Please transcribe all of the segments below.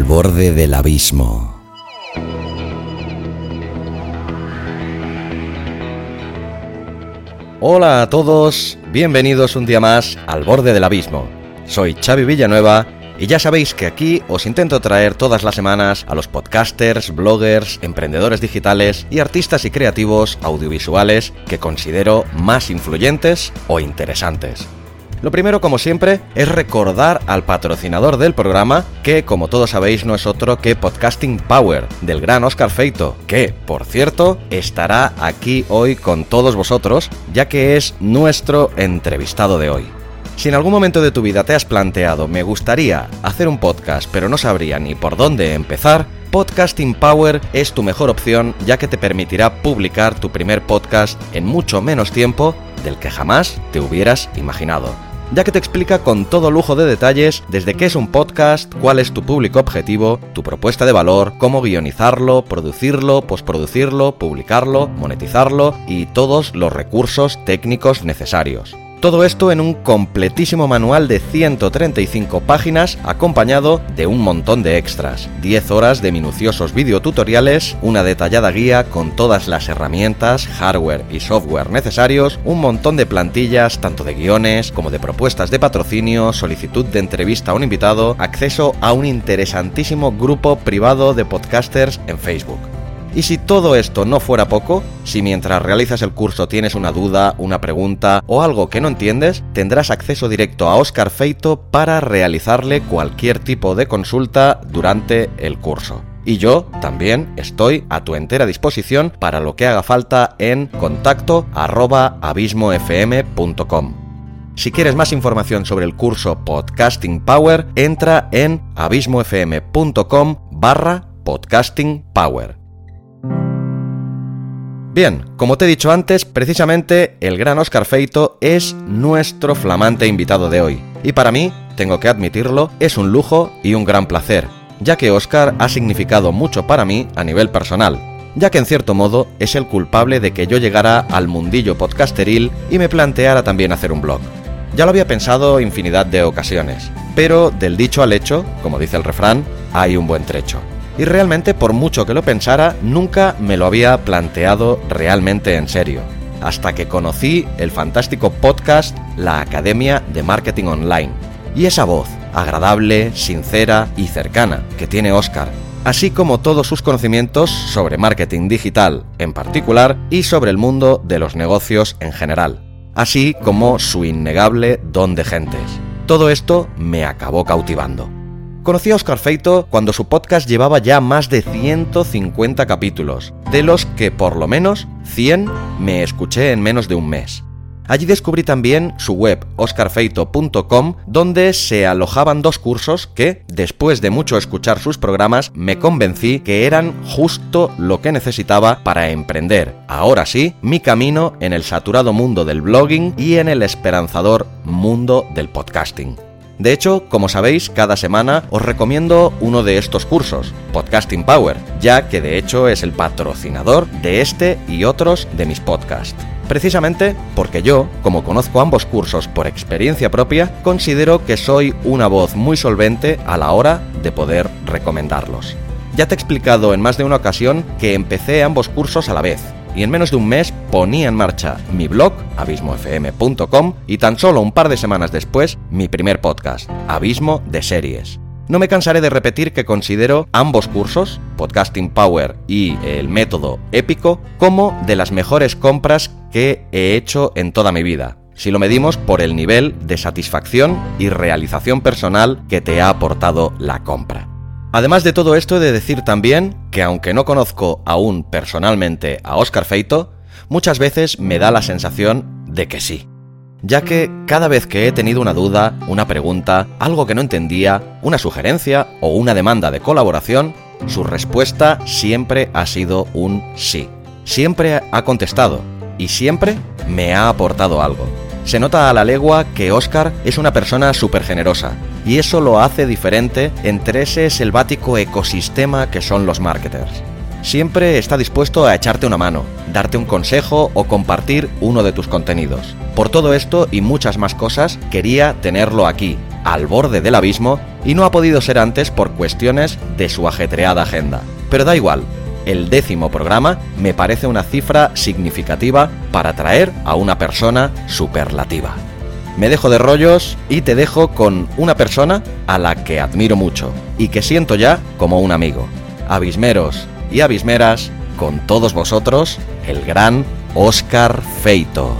Al borde del abismo. Hola a todos, bienvenidos un día más al borde del abismo. Soy Xavi Villanueva y ya sabéis que aquí os intento traer todas las semanas a los podcasters, bloggers, emprendedores digitales y artistas y creativos audiovisuales que considero más influyentes o interesantes. Lo primero, como siempre, es recordar al patrocinador del programa, que como todos sabéis no es otro que Podcasting Power, del gran Oscar Feito, que, por cierto, estará aquí hoy con todos vosotros, ya que es nuestro entrevistado de hoy. Si en algún momento de tu vida te has planteado me gustaría hacer un podcast pero no sabría ni por dónde empezar, Podcasting Power es tu mejor opción ya que te permitirá publicar tu primer podcast en mucho menos tiempo del que jamás te hubieras imaginado ya que te explica con todo lujo de detalles desde qué es un podcast, cuál es tu público objetivo, tu propuesta de valor, cómo guionizarlo, producirlo, postproducirlo, publicarlo, monetizarlo y todos los recursos técnicos necesarios. Todo esto en un completísimo manual de 135 páginas acompañado de un montón de extras, 10 horas de minuciosos videotutoriales, una detallada guía con todas las herramientas, hardware y software necesarios, un montón de plantillas tanto de guiones como de propuestas de patrocinio, solicitud de entrevista a un invitado, acceso a un interesantísimo grupo privado de podcasters en Facebook. Y si todo esto no fuera poco, si mientras realizas el curso tienes una duda, una pregunta o algo que no entiendes, tendrás acceso directo a Oscar Feito para realizarle cualquier tipo de consulta durante el curso. Y yo también estoy a tu entera disposición para lo que haga falta en contacto abismofm.com. Si quieres más información sobre el curso Podcasting Power, entra en abismofm.com barra podcasting power. Bien, como te he dicho antes, precisamente el gran Oscar Feito es nuestro flamante invitado de hoy. Y para mí, tengo que admitirlo, es un lujo y un gran placer, ya que Oscar ha significado mucho para mí a nivel personal, ya que en cierto modo es el culpable de que yo llegara al mundillo podcasteril y me planteara también hacer un blog. Ya lo había pensado infinidad de ocasiones, pero del dicho al hecho, como dice el refrán, hay un buen trecho y realmente por mucho que lo pensara, nunca me lo había planteado realmente en serio. Hasta que conocí el fantástico podcast La Academia de Marketing Online. Y esa voz, agradable, sincera y cercana, que tiene Oscar, así como todos sus conocimientos sobre marketing digital en particular y sobre el mundo de los negocios en general, así como su innegable don de gentes. Todo esto me acabó cautivando. Conocí a Oscar Feito cuando su podcast llevaba ya más de 150 capítulos, de los que por lo menos 100 me escuché en menos de un mes. Allí descubrí también su web oscarfeito.com donde se alojaban dos cursos que, después de mucho escuchar sus programas, me convencí que eran justo lo que necesitaba para emprender, ahora sí, mi camino en el saturado mundo del blogging y en el esperanzador mundo del podcasting. De hecho, como sabéis, cada semana os recomiendo uno de estos cursos, Podcasting Power, ya que de hecho es el patrocinador de este y otros de mis podcasts. Precisamente porque yo, como conozco ambos cursos por experiencia propia, considero que soy una voz muy solvente a la hora de poder recomendarlos. Ya te he explicado en más de una ocasión que empecé ambos cursos a la vez, y en menos de un mes ponía en marcha mi blog, abismofm.com, y tan solo un par de semanas después, mi primer podcast, Abismo de Series. No me cansaré de repetir que considero ambos cursos, Podcasting Power y el método épico, como de las mejores compras que he hecho en toda mi vida, si lo medimos por el nivel de satisfacción y realización personal que te ha aportado la compra. Además de todo esto, he de decir también que aunque no conozco aún personalmente a Oscar Feito, muchas veces me da la sensación de que sí. ya que cada vez que he tenido una duda, una pregunta, algo que no entendía, una sugerencia o una demanda de colaboración, su respuesta siempre ha sido un sí. Siempre ha contestado y siempre me ha aportado algo. Se nota a la legua que Oscar es una persona súper generosa, y eso lo hace diferente entre ese selvático ecosistema que son los marketers. Siempre está dispuesto a echarte una mano, darte un consejo o compartir uno de tus contenidos. Por todo esto y muchas más cosas, quería tenerlo aquí, al borde del abismo, y no ha podido ser antes por cuestiones de su ajetreada agenda. Pero da igual, el décimo programa me parece una cifra significativa para traer a una persona superlativa. Me dejo de rollos y te dejo con una persona a la que admiro mucho y que siento ya como un amigo. Abismeros y abismeras, con todos vosotros, el gran Oscar Feito.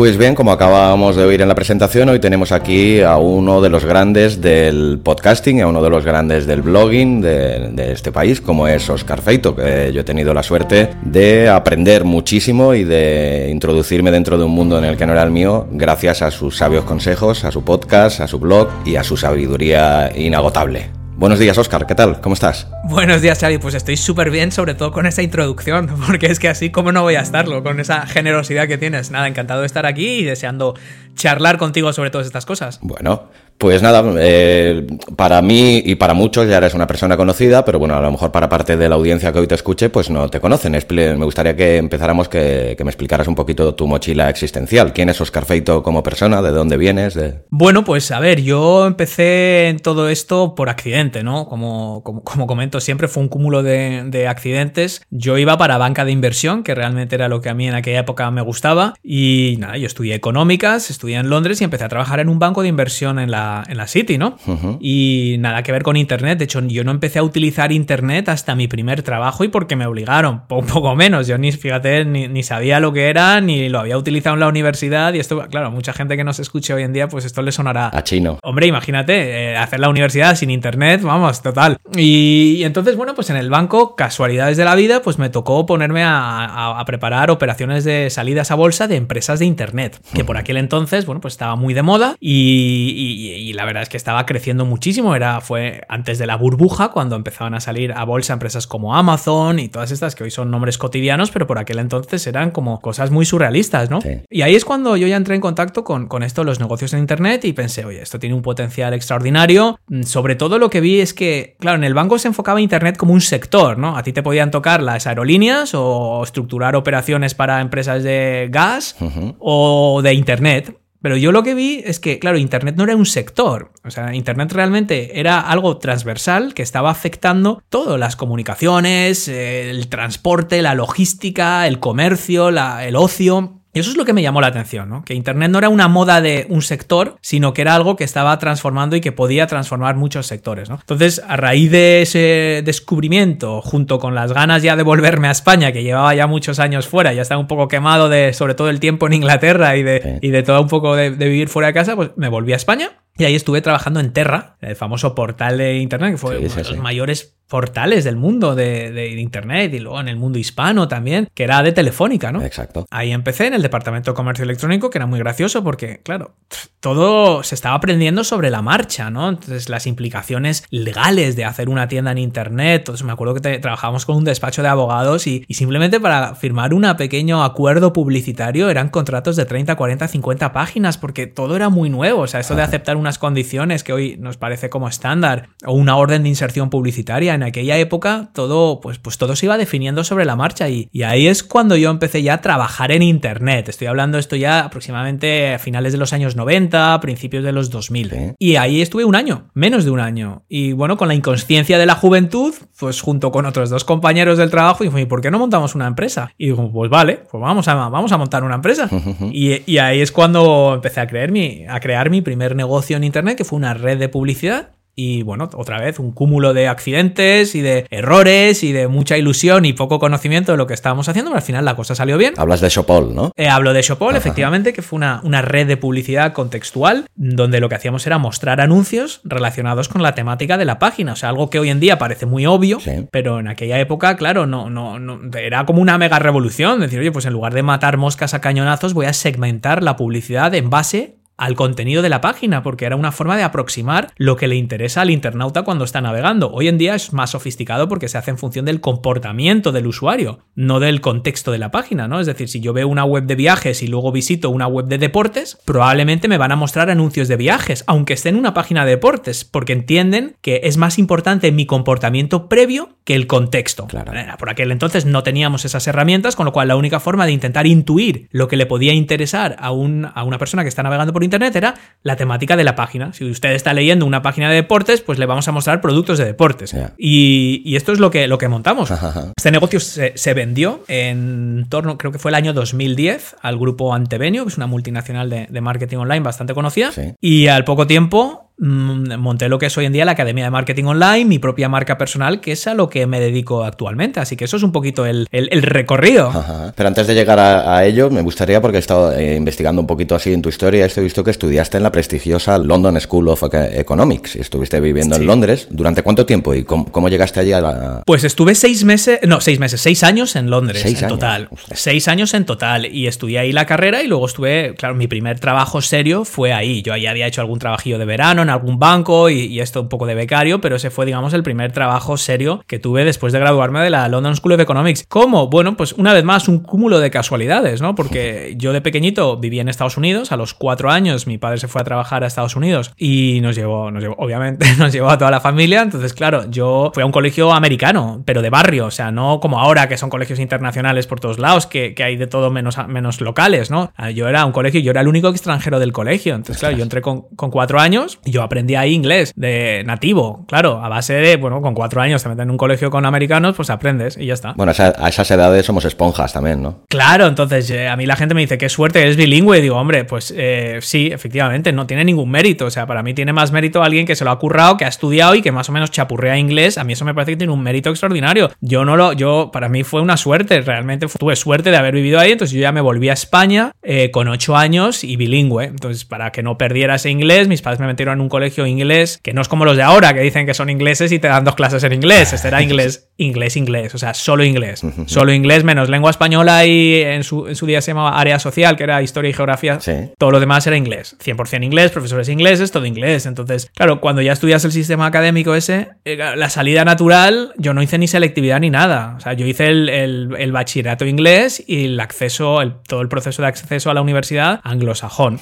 Pues bien, como acabábamos de oír en la presentación, hoy tenemos aquí a uno de los grandes del podcasting, a uno de los grandes del blogging de, este país, como es Oscar Feito, que yo he tenido la suerte de aprender muchísimo y de introducirme dentro de un mundo en el que no era el mío, gracias a sus sabios consejos, a su podcast, a su blog y a su sabiduría inagotable. Buenos días, Oscar, ¿qué tal? ¿Cómo estás? Buenos días, Xavi. Pues estoy súper bien, sobre todo con esa introducción, porque es que así como no voy a estarlo, con esa generosidad que tienes. Nada, encantado de estar aquí y deseando charlar contigo sobre todas estas cosas. Bueno, pues nada, eh, para mí y para muchos ya eres una persona conocida, pero bueno, a lo mejor para parte de la audiencia que hoy te escuche, pues no te conocen. Me gustaría que empezáramos que, me explicaras un poquito tu mochila existencial. ¿Quién es Oscar Feito como persona? ¿De dónde vienes? Bueno, pues a ver, yo empecé en todo esto por accidente, ¿no? Como, como, comento siempre, fue un cúmulo de, de, accidentes. Yo iba para banca de inversión, que realmente era lo que a mí en aquella época me gustaba. Y nada, yo estudié económicas, estudié en Londres y empecé a trabajar en un banco de inversión en la en la City, ¿no? Y nada que ver con Internet. De hecho, yo no empecé a utilizar Internet hasta mi primer trabajo y porque me obligaron, un poco menos. Yo ni, fíjate, ni, sabía lo que era, ni lo había utilizado en la universidad. Y esto, claro, mucha gente que nos escuche hoy en día, pues esto le sonará a chino. Hombre, imagínate, eh, hacer la universidad sin Internet, vamos, total. Y, entonces, bueno, pues en el banco, casualidades de la vida, pues me tocó ponerme a, preparar operaciones de salidas a bolsa de empresas de Internet, que por aquel entonces, bueno, pues estaba muy de moda y, y la verdad es que estaba creciendo muchísimo. Era, fue antes de la burbuja, cuando empezaban a salir a bolsa empresas como Amazon y todas estas que hoy son nombres cotidianos, pero por aquel entonces eran como cosas muy surrealistas, ¿no? Y ahí es cuando yo ya entré en contacto con, con esto, los negocios en Internet, y pensé, oye, esto tiene un potencial extraordinario. Mm, sobre todo lo que vi es que, claro, en el banco se enfocaba Internet como un sector, ¿no? A ti te podían tocar las aerolíneas o estructurar operaciones para empresas de gas o de Internet. Pero yo lo que vi es que, claro, Internet no era un sector. O sea, Internet realmente era algo transversal que estaba afectando todo, las comunicaciones, el transporte, la logística, el comercio, el ocio. Y eso es lo que me llamó la atención, ¿no? Que Internet no era una moda de un sector, sino que era algo que estaba transformando y que podía transformar muchos sectores, ¿no? Entonces, a raíz de ese descubrimiento, junto con las ganas ya de volverme a España, que llevaba ya muchos años fuera, ya estaba un poco quemado de, sobre todo el tiempo en Inglaterra y de, y de todo un poco de, de vivir fuera de casa, pues me volví a España y ahí estuve trabajando en Terra, el famoso portal de Internet, que fue uno de los mayores portales del mundo de, Internet y luego en el mundo hispano también, que era de Telefónica, ¿no? Exacto. Ahí empecé en el departamento de comercio electrónico, que era muy gracioso porque, claro, todo se estaba aprendiendo sobre la marcha, ¿no? Entonces, las implicaciones legales de hacer una tienda en Internet. Entonces, me acuerdo que trabajábamos con un despacho de abogados y, simplemente para firmar un pequeño acuerdo publicitario eran contratos de 30, 40, 50 páginas porque todo era muy nuevo. O sea, eso de aceptar unas condiciones que hoy nos parece como estándar o una orden de inserción publicitaria en aquella época todo, pues, pues todo se iba definiendo sobre la marcha y, ahí es cuando yo empecé ya a trabajar en Internet. Estoy hablando esto ya aproximadamente a finales de los años 90, principios de los 2000. Y ahí estuve un año, menos de un año. Y bueno, con la inconsciencia de la juventud, pues junto con otros dos compañeros del trabajo, y ¿por qué no montamos una empresa? Y digo, pues vale, pues vamos a, vamos a montar una empresa. y, y, ahí es cuando empecé a, creer mi, a crear mi primer negocio en Internet, que fue una red de publicidad y bueno, otra vez, un cúmulo de accidentes y de errores y de mucha ilusión y poco conocimiento de lo que estábamos haciendo, pero al final la cosa salió bien. Hablas de Shopol, ¿no? Eh, hablo de Shopol, efectivamente, que fue una, una red de publicidad contextual donde lo que hacíamos era mostrar anuncios relacionados con la temática de la página. O sea, algo que hoy en día parece muy obvio, Sí. pero en aquella época, claro, no, no, no, era como una mega revolución. Decir, oye, pues en lugar de matar moscas a cañonazos, voy a segmentar la publicidad en base al contenido de la página, porque era una forma de aproximar lo que le interesa al internauta cuando está navegando. Hoy en día es más sofisticado porque se hace en función del comportamiento del usuario, no del contexto de la página, ¿no? Es decir, si yo veo una web de viajes y luego visito una web de deportes, probablemente me van a mostrar anuncios de viajes, aunque esté en una página de deportes, porque entienden que es más importante mi comportamiento previo que el contexto. Claro. Eh, Por aquel entonces no teníamos esas herramientas, con lo cual la única forma de intentar intuir lo que le podía interesar a, un- a una persona que está navegando por internet era la temática de la página. Si usted está leyendo una página de deportes, pues le vamos a mostrar productos de deportes. Y, y esto es lo que, lo que montamos. Ajá. Este negocio se, se vendió en torno, creo que fue el año 2010, al grupo Antevenio, que es una multinacional de, de marketing online bastante conocida. Sí. Y al poco tiempo monté lo que es hoy en día la Academia de Marketing Online, mi propia marca personal, que es a lo que me dedico actualmente. Así que eso es un poquito el, el- el recorrido. Ajá. Pero antes de llegar a, a ello, me gustaría, porque he estado eh, investigando un poquito así en tu historia, esto he visto que estudiaste en la prestigiosa London School of Eco- Economics y estuviste viviendo Sí. en Londres. ¿Durante cuánto tiempo y cómo, cómo llegaste allí a la... Pues estuve seis meses, no, seis meses, seis años en Londres Seis en años, total. Seis años en total. Y estudié ahí la carrera y luego estuve, claro, mi primer trabajo serio fue ahí. Yo ahí había hecho algún trabajillo de verano en algún banco y, y esto un poco de becario, pero ese fue, digamos, el primer trabajo serio que tuve después de graduarme de la London School of Economics. ¿Cómo? Bueno, pues una vez más, un cúmulo de casualidades, ¿no? Porque yo de pequeñito viví en Estados Unidos, a los cuatro años mi padre se fue a trabajar a Estados Unidos y nos llevó, nos llevó, obviamente, nos llevó a toda la familia. Entonces, claro, yo fui a un colegio americano, pero de barrio, o sea, no como ahora que son colegios internacionales por todos lados, que, que hay de todo menos, menos locales, ¿no? Ah, Yo era un colegio, yo era el único extranjero del colegio. Entonces, claro, yo entré con, con cuatro años y yo aprendí ahí inglés de nativo, claro, a base de, bueno, con cuatro años te meten en un colegio con americanos, pues aprendes y ya está. Bueno, a esa- a esas edades somos esponjas también, ¿no? Claro, entonces eh, a mí la gente me dice, qué suerte, eres bilingüe. Y digo, hombre, pues eh, sí, efectivamente, no tiene ningún mérito. O sea, para mí tiene más mérito alguien que se lo ha currado, que ha estudiado y que más o menos chapurrea inglés. A mí eso me parece que tiene un mérito extraordinario. Yo no lo, yo, para mí fue una suerte, realmente tuve suerte de haber vivido ahí. Entonces yo ya me volví a España eh, con ocho años y bilingüe. Entonces, para que no perdiera ese inglés, mis padres me metieron en un colegio inglés, que no es como los de ahora, que dicen que son ingleses y te dan dos clases en inglés. Este era inglés, inglés, inglés. O sea, solo inglés. Solo inglés menos lengua española y en su, en su día se llamaba área social, que era historia y geografía. Sí. Todo lo demás era inglés. 100% inglés, profesores ingleses, todo inglés. Entonces, claro, cuando ya estudias el sistema académico ese, eh, la salida natural, yo no hice ni selectividad ni nada. O sea, yo hice el, el- el bachillerato inglés y el acceso, el- todo el proceso de acceso a la universidad anglosajón.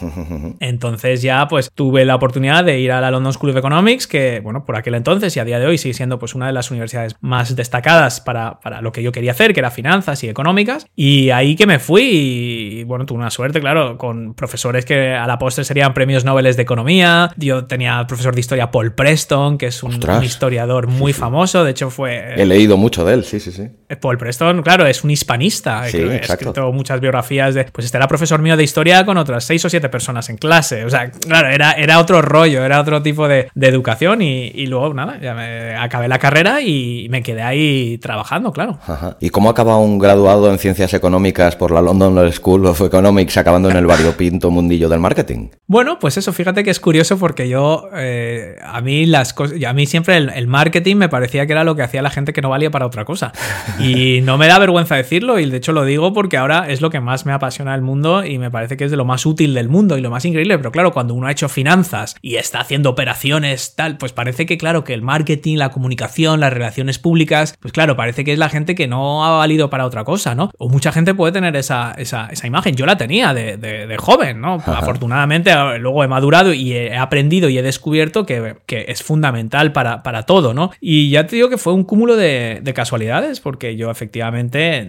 Entonces ya pues tuve la oportunidad de ir a la London School of Economics, que bueno, por aquel entonces y a día de hoy sigue siendo pues una de las universidades más destacadas para, para lo que yo quería hacer, que era finanzas y económicas. Y ahí que me fui y bueno, tuve una suerte, claro, con profesores que a la postre serían premios Nobel de Economía. Yo tenía profesor de historia Paul Preston, que es un, un historiador muy famoso, de hecho fue... He leído mucho de él, sí, sí, sí. Paul Preston, claro, es un hispanista. Sí, Creo que. Ha escrito muchas biografías de. Pues este era profesor mío de historia con otras seis o siete personas en clase. O sea, claro, era, era otro rollo, era otro tipo de, de educación. Y, y luego, nada, ya me acabé la carrera y me quedé ahí trabajando, claro. Ajá. ¿Y cómo acaba un graduado en ciencias económicas por la London School of Economics acabando en el variopinto mundillo del marketing? Bueno, pues eso, fíjate que es curioso porque yo, eh, a mí las cosas, a mí siempre el, el marketing me parecía que era lo que hacía la gente que no valía para otra cosa. Y no me da vergüenza decirlo y de hecho lo digo porque ahora es lo que más me apasiona del mundo y me parece que es de lo más útil del mundo y lo más increíble. Pero claro, cuando uno ha hecho finanzas y está haciendo operaciones tal, pues parece que claro, que el marketing, la comunicación, las relaciones públicas, pues claro, parece que es la gente que no ha valido para otra cosa, ¿no? O mucha gente puede tener esa, esa, esa imagen. Yo la tenía de, de- de joven, ¿no? Afortunadamente eh, luego he madurado y he aprendido y he descubierto que, que es fundamental para, para todo, ¿no? Y ya te digo que fue un cúmulo de, de casualidades, porque yo efectivamente,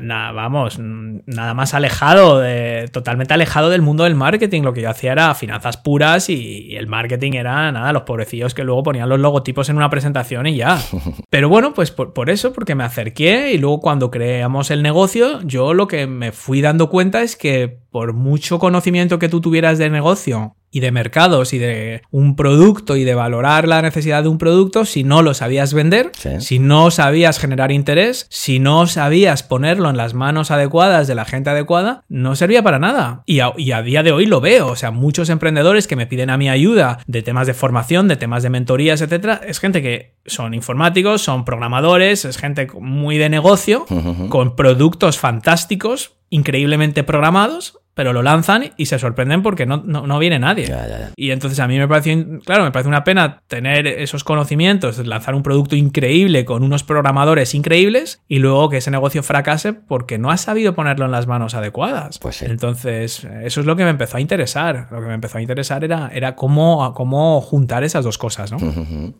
na- vamos, nada más alejado, de, totalmente alejado del mundo del marketing. Lo que yo hacía era finanzas puras y, y el marketing era nada, los pobrecillos que luego ponían los logotipos en una presentación y ya. Pero bueno, pues por, por eso, porque me acerqué y luego cuando creamos el negocio, yo lo que me fui dando cuenta es que por mucho conocimiento que tú tuvieras de negocio y de mercados y de un producto y de valorar la necesidad de un producto si no lo sabías vender, Sí. si no sabías generar interés, si no sabías ponerlo en las manos adecuadas de la gente adecuada, no servía para nada. Y a, y a día de hoy lo veo, o sea, muchos emprendedores que me piden a mi ayuda de temas de formación, de temas de mentorías, etcétera, es gente que son informáticos, son programadores, es gente muy de negocio, con productos fantásticos, increíblemente programados, pero lo lanzan y se sorprenden porque no, no, no viene nadie. Ya, ya, ya. Y entonces a mí me parece, claro, me parece una pena tener esos conocimientos, lanzar un producto increíble con unos programadores increíbles y luego que ese negocio fracase porque no has sabido ponerlo en las manos adecuadas. Pues sí. Entonces, eso es lo que me empezó a interesar. Lo que me empezó a interesar era, era cómo, cómo juntar esas dos cosas, ¿no?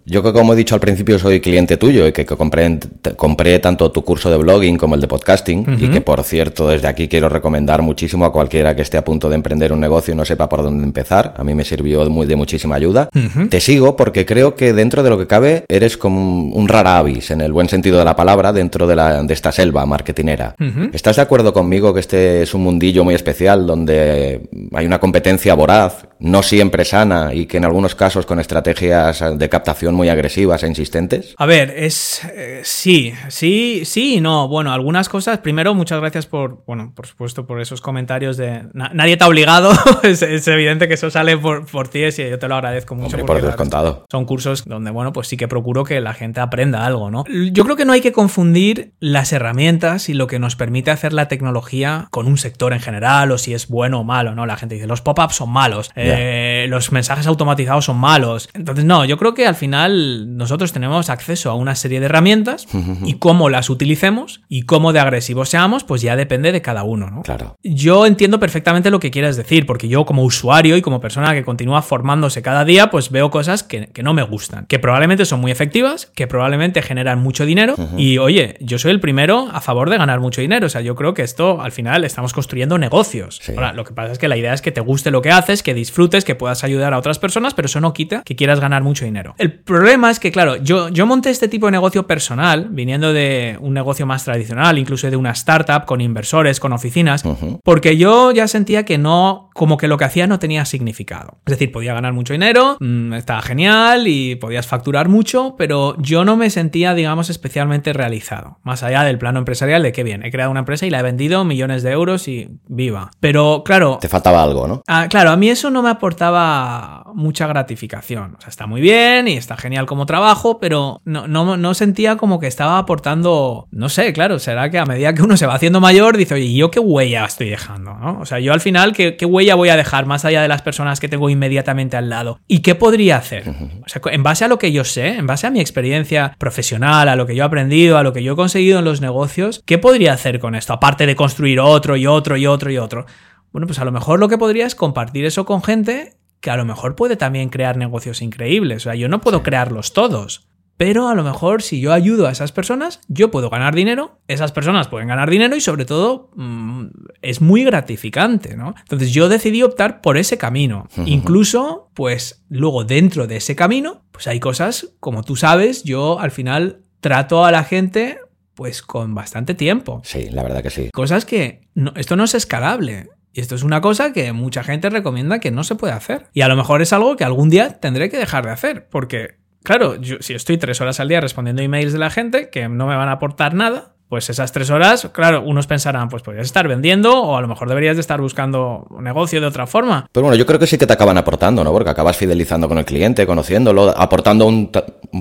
Yo que como he dicho al principio soy cliente tuyo y que, que compré, compré tanto tu curso de blogging como el de podcasting y que por cierto desde aquí quiero recomendar muchísimo a cualquiera que esté a punto de emprender un negocio y no sepa por dónde empezar. A mí me sirvió de, muy, de muchísima ayuda. Te sigo porque creo que dentro de lo que cabe eres como un, un rara avis en el buen sentido de la palabra dentro de, la, de esta selva marketinera. ¿Estás de acuerdo conmigo que este es un mundillo muy especial donde hay una competencia voraz, no siempre sana y que en algunos casos con estrategias de captación muy agresivas e insistentes? A ver, es eh, sí, sí, sí y no. Bueno, algunas cosas. Primero, muchas gracias por, bueno, por supuesto, por esos comentarios de na- nadie te ha obligado. es, es evidente que eso sale por, por ti y yo te lo agradezco mucho. Hombre, por porque, claro, descontado. Son cursos donde, bueno, pues sí que procuro que la gente aprenda algo, ¿no? Yo creo que no hay que confundir las herramientas y lo que nos permite hacer la tecnología con un sector en general o si es bueno o malo, ¿no? La gente dice, los pop-ups son malos, eh, los mensajes automatizados son malos. Entonces, no, yo creo que al final nosotros tenemos acceso a una serie de herramientas y cómo las utilicemos y cómo de agresivos seamos, pues ya depende de cada uno, ¿no? Claro. Yo entiendo perfectamente lo que quieres decir, porque yo como usuario y como persona que continúa formándose cada día, pues veo cosas que, que no me gustan, que probablemente son muy efectivas, que probablemente generan mucho dinero y oye, yo soy el primero a favor de ganar mucho dinero, o sea, yo creo que esto al final estamos construyendo negocios. Sí. Ahora, lo que pasa es que la idea es que te guste lo que haces, que disfrutes, que puedas ayudar a otras personas, pero eso no quita que quieras ganar mucho dinero. El problema es que, claro, yo, yo monté este tipo de negocio personal, viniendo de un negocio más tradicional, incluso de una startup con inversores, con oficinas, porque yo ya sentía que no, como que lo que hacía no tenía significado. Es decir, podía ganar mucho dinero, mm, estaba genial y podías facturar mucho, pero yo no me sentía, digamos, especialmente realizado. Más allá del plano empresarial de que bien, he creado una empresa y la he vendido millones de euros y viva. Pero claro, Te faltaba algo, ¿no? Ah, claro, a mí eso no me aportaba mucha gratificación. O sea, está muy bien y está genial como trabajo, pero no, no, no sentía como que estaba aportando, no sé, claro, será que a medida que uno se va haciendo mayor, dice, oye, ¿y yo qué huella estoy dejando? ¿no? O sea, yo al final, ¿qué, ¿qué huella voy a dejar más allá de las personas que tengo inmediatamente al lado? ¿Y qué podría hacer? O sea, en base a lo que yo sé, en base a mi experiencia profesional, a lo que yo he aprendido, a lo que yo he conseguido en los negocios, ¿qué podría hacer con esto? Aparte de construir otro y otro y otro y otro. Bueno, pues a lo mejor lo que podría es compartir eso con gente que a lo mejor puede también crear negocios increíbles. O sea, yo no puedo crearlos todos. Pero a lo mejor si yo ayudo a esas personas, yo puedo ganar dinero, esas personas pueden ganar dinero y sobre todo mm, es muy gratificante, ¿no? Entonces yo decidí optar por ese camino. Incluso, pues luego dentro de ese camino, pues hay cosas, como tú sabes, yo al final trato a la gente pues con bastante tiempo. Sí, la verdad que sí. Cosas que no- esto no es escalable. Y esto es una cosa que mucha gente recomienda que no se puede hacer. Y a lo mejor es algo que algún día tendré que dejar de hacer. Porque, claro, yo, si estoy tres horas al día respondiendo emails de la gente que no me van a aportar nada, pues esas tres horas, claro, unos pensarán, pues podrías estar vendiendo o a lo mejor deberías de estar buscando un negocio de otra forma. Pero bueno, yo creo que sí que te acaban aportando, ¿no? Porque acabas fidelizando con el cliente, conociéndolo, aportando un,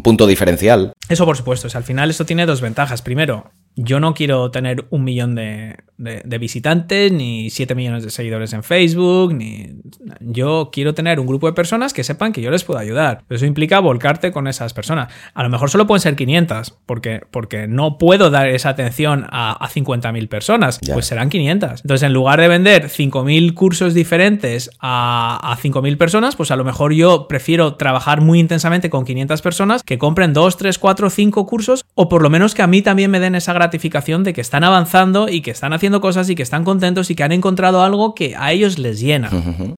punto diferencial. Eso por supuesto, o sea, al final esto tiene dos ventajas. Primero, yo no quiero tener un millón de, de- de visitantes, ni siete millones de seguidores en Facebook, ni... Yo quiero tener un grupo de personas que sepan que yo les puedo ayudar. Eso implica volcarte con esas personas. A lo mejor solo pueden ser 500, porque, porque no puedo dar esa atención a, a 50.000 personas. Pues serán 500. Entonces, en lugar de vender 5.000 cursos diferentes a, a 5.000 personas, pues a lo mejor yo prefiero trabajar muy intensamente con 500 personas que compren dos, tres, cuatro, cinco cursos, o por lo menos que a mí también me den esa gratificación de que están avanzando y que están haciendo cosas y que están contentos y que han encontrado algo que a ellos les llena.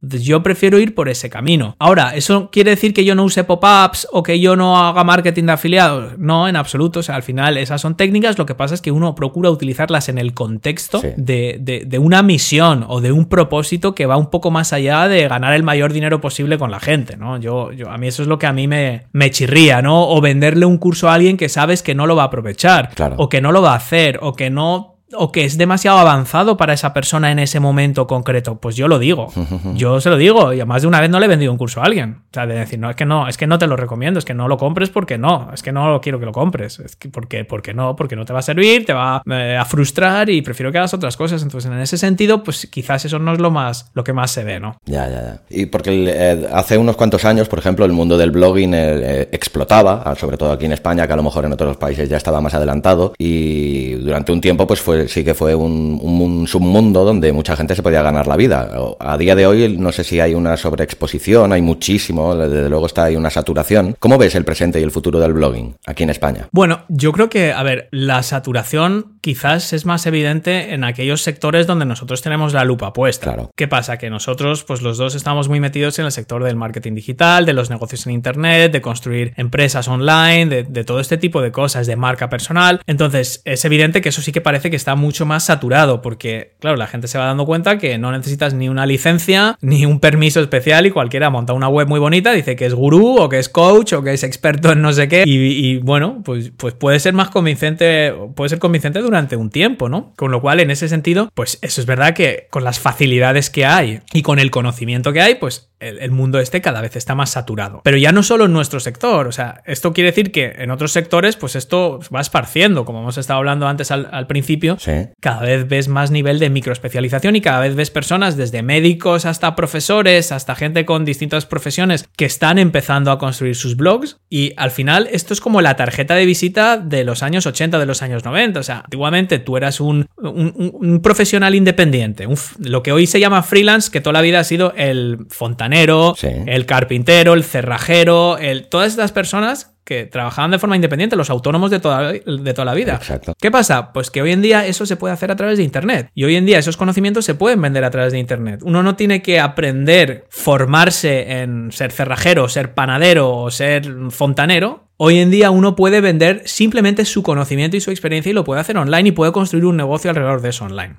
yo prefiero ir por ese camino. Ahora, ¿eso quiere decir que yo no use pop-ups o que yo no haga marketing de afiliados? No, en absoluto. O sea, al final esas son técnicas, lo que pasa es que uno procura utilizarlas en el contexto de, de, una misión o de un propósito que va un poco más allá de ganar el mayor dinero posible con la gente, ¿no? Yo, yo a mí eso es lo que a mí me, me chirría, ¿no? O venderle un curso a alguien que sabes que no lo va a aprovechar, o que no lo va a hacer, o que no o que es demasiado avanzado para esa persona en ese momento concreto, pues yo lo digo. Yo se lo digo y además de una vez no le he vendido un curso a alguien. O sea, de decir, no, es que no, es que no te lo recomiendo, es que no lo compres porque no, es que no quiero que lo compres. Es que porque, porque no, porque no te va a servir, te va eh, a frustrar y prefiero que hagas otras cosas. Entonces, en ese sentido, pues quizás eso no es lo más, lo que más se ve, ¿no? Ya, ya, ya. Y porque eh, hace unos cuantos años, por ejemplo, el mundo del blogging eh, explotaba, ah, sobre todo aquí en España, que a lo mejor en otros países ya estaba más adelantado y durante un tiempo, pues fue, sí que fue un, un, submundo donde mucha gente se podía ganar la vida. A día de hoy no sé si hay una sobreexposición, hay muchísimo, desde luego está ahí una saturación. ¿Cómo ves el presente y el futuro del blogging aquí en España? Bueno, yo creo que, a ver, la saturación quizás es más evidente en aquellos sectores donde nosotros tenemos la lupa puesta. Claro. ¿Qué pasa? Que nosotros, pues los dos estamos muy metidos en el sector del marketing digital, de los negocios en Internet, de construir empresas online, de, de todo este tipo de cosas, de marca personal. Entonces, es evidente que eso sí que parece que está mucho más saturado, porque, claro, la gente se va dando cuenta que no necesitas ni una licencia, ni un permiso especial y cualquiera monta una web muy bonita, dice que es gurú o que es coach o que es experto en no sé qué. Y, bueno, pues, pues puede ser más convincente, puede ser convincente durante un tiempo, ¿no? Con lo cual, en ese sentido, pues eso es verdad que con las facilidades que hay y con el conocimiento que hay, pues el, mundo este cada vez está más saturado. Pero ya no solo en nuestro sector, o sea, esto quiere decir que en otros sectores, pues esto va esparciendo, como hemos estado hablando antes al, principio, cada vez ves más nivel de microespecialización y cada vez ves personas desde médicos hasta profesores, hasta gente con distintas profesiones que están empezando a construir sus blogs y al final esto es como la tarjeta de visita de los años 80, de los años 90, o sea, antiguamente tú eras un, profesional independiente, lo que hoy se llama freelance, que toda la vida ha sido el fontanero el carpintero, el cerrajero, el, todas estas personas que trabajaban de forma independiente, los autónomos de toda, de toda la vida. Exacto. ¿Qué pasa? Pues que hoy en día eso se puede hacer a través de Internet. Y hoy en día esos conocimientos se pueden vender a través de Internet. Uno no tiene que aprender, formarse en ser cerrajero, ser panadero o ser fontanero. Hoy en día uno puede vender simplemente su conocimiento y su experiencia y lo puede hacer online y puede construir un negocio alrededor de eso online.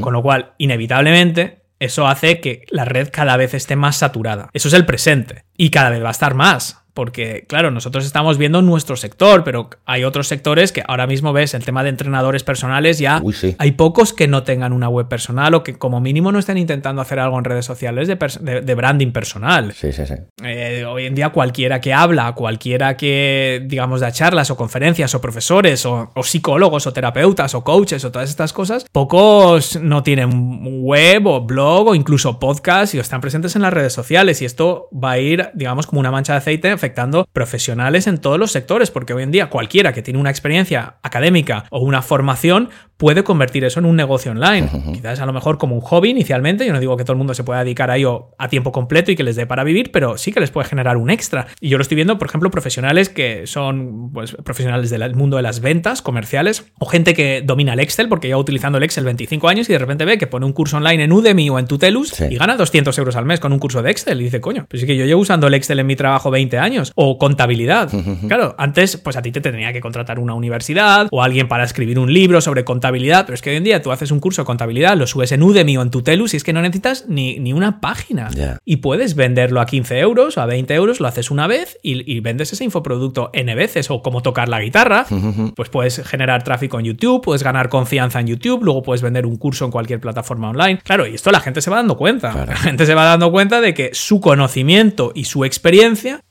Con lo cual, inevitablemente, eso hace que la red cada vez esté más saturada. Eso es el presente. Y cada vez va a estar más. Porque, claro, nosotros estamos viendo nuestro sector, pero hay otros sectores que ahora mismo ves el tema de entrenadores personales, ya hay pocos que no tengan una web personal o que como mínimo no estén intentando hacer algo en redes sociales de, branding personal. Sí, sí, sí. Eh, hoy en día cualquiera que habla, cualquiera que, digamos, da charlas o conferencias o profesores o, psicólogos o terapeutas o coaches o todas estas cosas, pocos no tienen web o blog o incluso podcast y están presentes en las redes sociales y esto va a ir, digamos, como una mancha de aceite afectando profesionales en todos los sectores, porque hoy en día cualquiera que tiene una experiencia académica o una formación puede convertir eso en un negocio online. Quizás a lo mejor como un hobby inicialmente, yo no digo que todo el mundo se pueda dedicar a ello a tiempo completo y que les dé para vivir, pero sí que les puede generar un extra. Y yo lo estoy viendo, por ejemplo, profesionales que son pues, profesionales del mundo de las ventas comerciales o gente que domina el Excel porque lleva utilizando el Excel 25 años y de repente ve que pone un curso online en Udemy o en Tutelus y gana 200 euros al mes con un curso de Excel y dice, coño, pues sí que yo llevo usando el Excel en mi trabajo 20 años o contabilidad. Claro, antes pues a ti te tenía que contratar una universidad o alguien para escribir un libro sobre contabilidad pero es que hoy en día tú haces un curso de contabilidad, lo subes en Udemy o en Tutelus y es que no necesitas ni, ni una página. Y puedes venderlo a 15 euros o a 20 euros, lo haces una vez y, vendes ese infoproducto N veces o como tocar la guitarra, pues puedes generar tráfico en YouTube, puedes ganar confianza en YouTube, luego puedes vender un curso en cualquier plataforma online. Claro, y esto la gente se va dando cuenta. La gente se va dando cuenta de que su conocimiento y su experiencia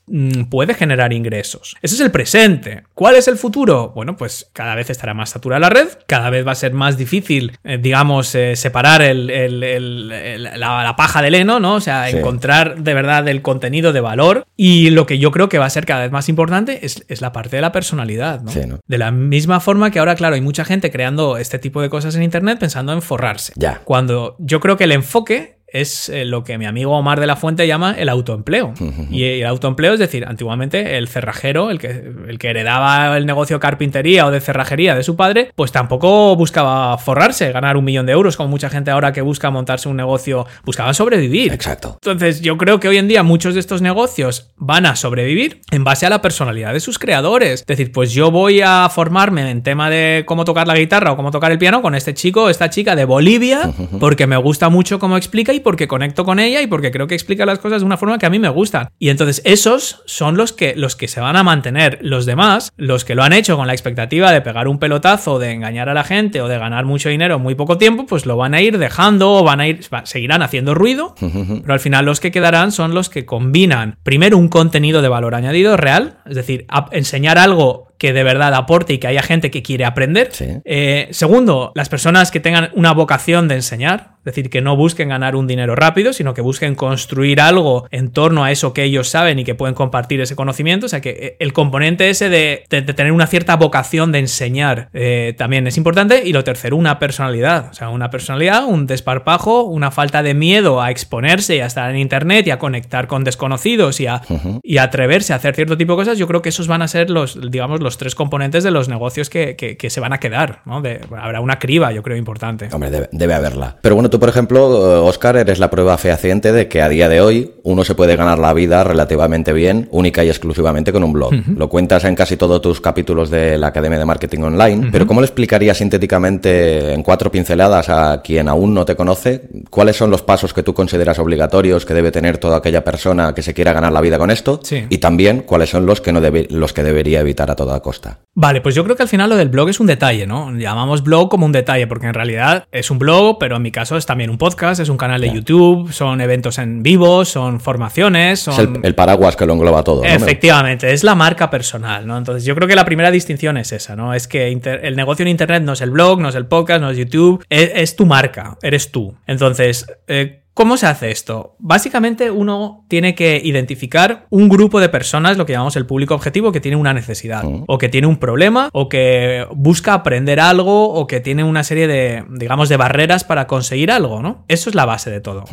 puede generar ingresos. Ese es el presente. ¿Cuál es el futuro? Bueno, pues cada vez estará más saturada la red, cada vez va a ser más difícil, eh, digamos, eh, separar la, paja del heno, ¿no? O sea, encontrar de verdad el contenido de valor. Y lo que yo creo que va a ser cada vez más importante es, la parte de la personalidad, ¿no? De la misma forma que ahora, claro, hay mucha gente creando este tipo de cosas en Internet pensando en forrarse. Ya. Cuando yo creo que el enfoque es eh, lo que mi amigo Omar de la Fuente llama el autoempleo. Y el autoempleo es decir, antiguamente el cerrajero, el que, el que heredaba el negocio de carpintería o de cerrajería de su padre, pues tampoco buscaba forrarse, ganar un millón de euros, como mucha gente ahora que busca montarse un negocio, buscaba sobrevivir. Exacto. Entonces yo creo que hoy en día muchos de estos negocios van a sobrevivir en base a la personalidad de sus creadores. Es decir, pues yo voy a formarme en tema de cómo tocar la guitarra o cómo tocar el piano con este chico, esta chica de Bolivia, porque me gusta mucho cómo explica y porque conecto con ella y porque creo que explica las cosas de una forma que a mí me gusta. Y entonces esos son los que, los que se van a mantener. Los demás, los que lo han hecho con la expectativa de pegar un pelotazo, de engañar a la gente o de ganar mucho dinero en muy poco tiempo, pues lo van a ir dejando o van a ir, seguirán haciendo ruido, pero al final los que quedarán son los que combinan primero un contenido de valor añadido real, es decir, enseñar algo que de verdad aporte y que haya gente que quiere aprender. Eh, segundo, las personas que tengan una vocación de enseñar, es decir, que no busquen ganar un dinero rápido, sino que busquen construir algo en torno a eso que ellos saben y que pueden compartir ese conocimiento. O sea que eh, el componente ese de, tener una cierta vocación de enseñar eh, también es importante. Y lo tercero, una personalidad. O sea, una personalidad, un desparpajo, una falta de miedo a exponerse y a estar en internet y a conectar con desconocidos y a, y atreverse a hacer cierto tipo de cosas. Yo creo que esos van a ser los, digamos, los tres componentes de los negocios que, se van a quedar. ¿no? habrá una criba, yo creo, importante. Hombre, debe, debe haberla. Pero bueno, tú, por ejemplo, Oscar, eres la prueba fehaciente de que a día de hoy uno se puede ganar la vida relativamente bien, única y exclusivamente con un blog. Lo cuentas en casi todos tus capítulos de la Academia de Marketing Online, pero ¿cómo le explicarías sintéticamente en cuatro pinceladas a quien aún no te conoce cuáles son los pasos que tú consideras obligatorios que debe tener toda aquella persona que se quiera ganar la vida con esto? Y también cuáles son los que, no debe, los que debería evitar a toda costa. Vale, pues yo creo que al final lo del blog es un detalle, ¿no? Llamamos blog como un detalle, porque en realidad es un blog, pero en mi caso es también un podcast, es un canal de YouTube, son eventos en vivo, son formaciones, son... Es el, paraguas que lo engloba todo. Efectivamente, es la marca personal, ¿no? Entonces yo creo que la primera distinción es esa, ¿no? Es que el negocio en Internet no es el blog, no es el podcast, no es YouTube, es, tu marca, eres tú. Entonces, eh, ¿Cómo se hace esto? Básicamente uno tiene que identificar un grupo de personas, lo que llamamos el público objetivo, que tiene una necesidad, mm. o que tiene un problema, o que busca aprender algo, o que tiene una serie de, digamos, de barreras para conseguir algo, ¿no? Eso es la base de todo.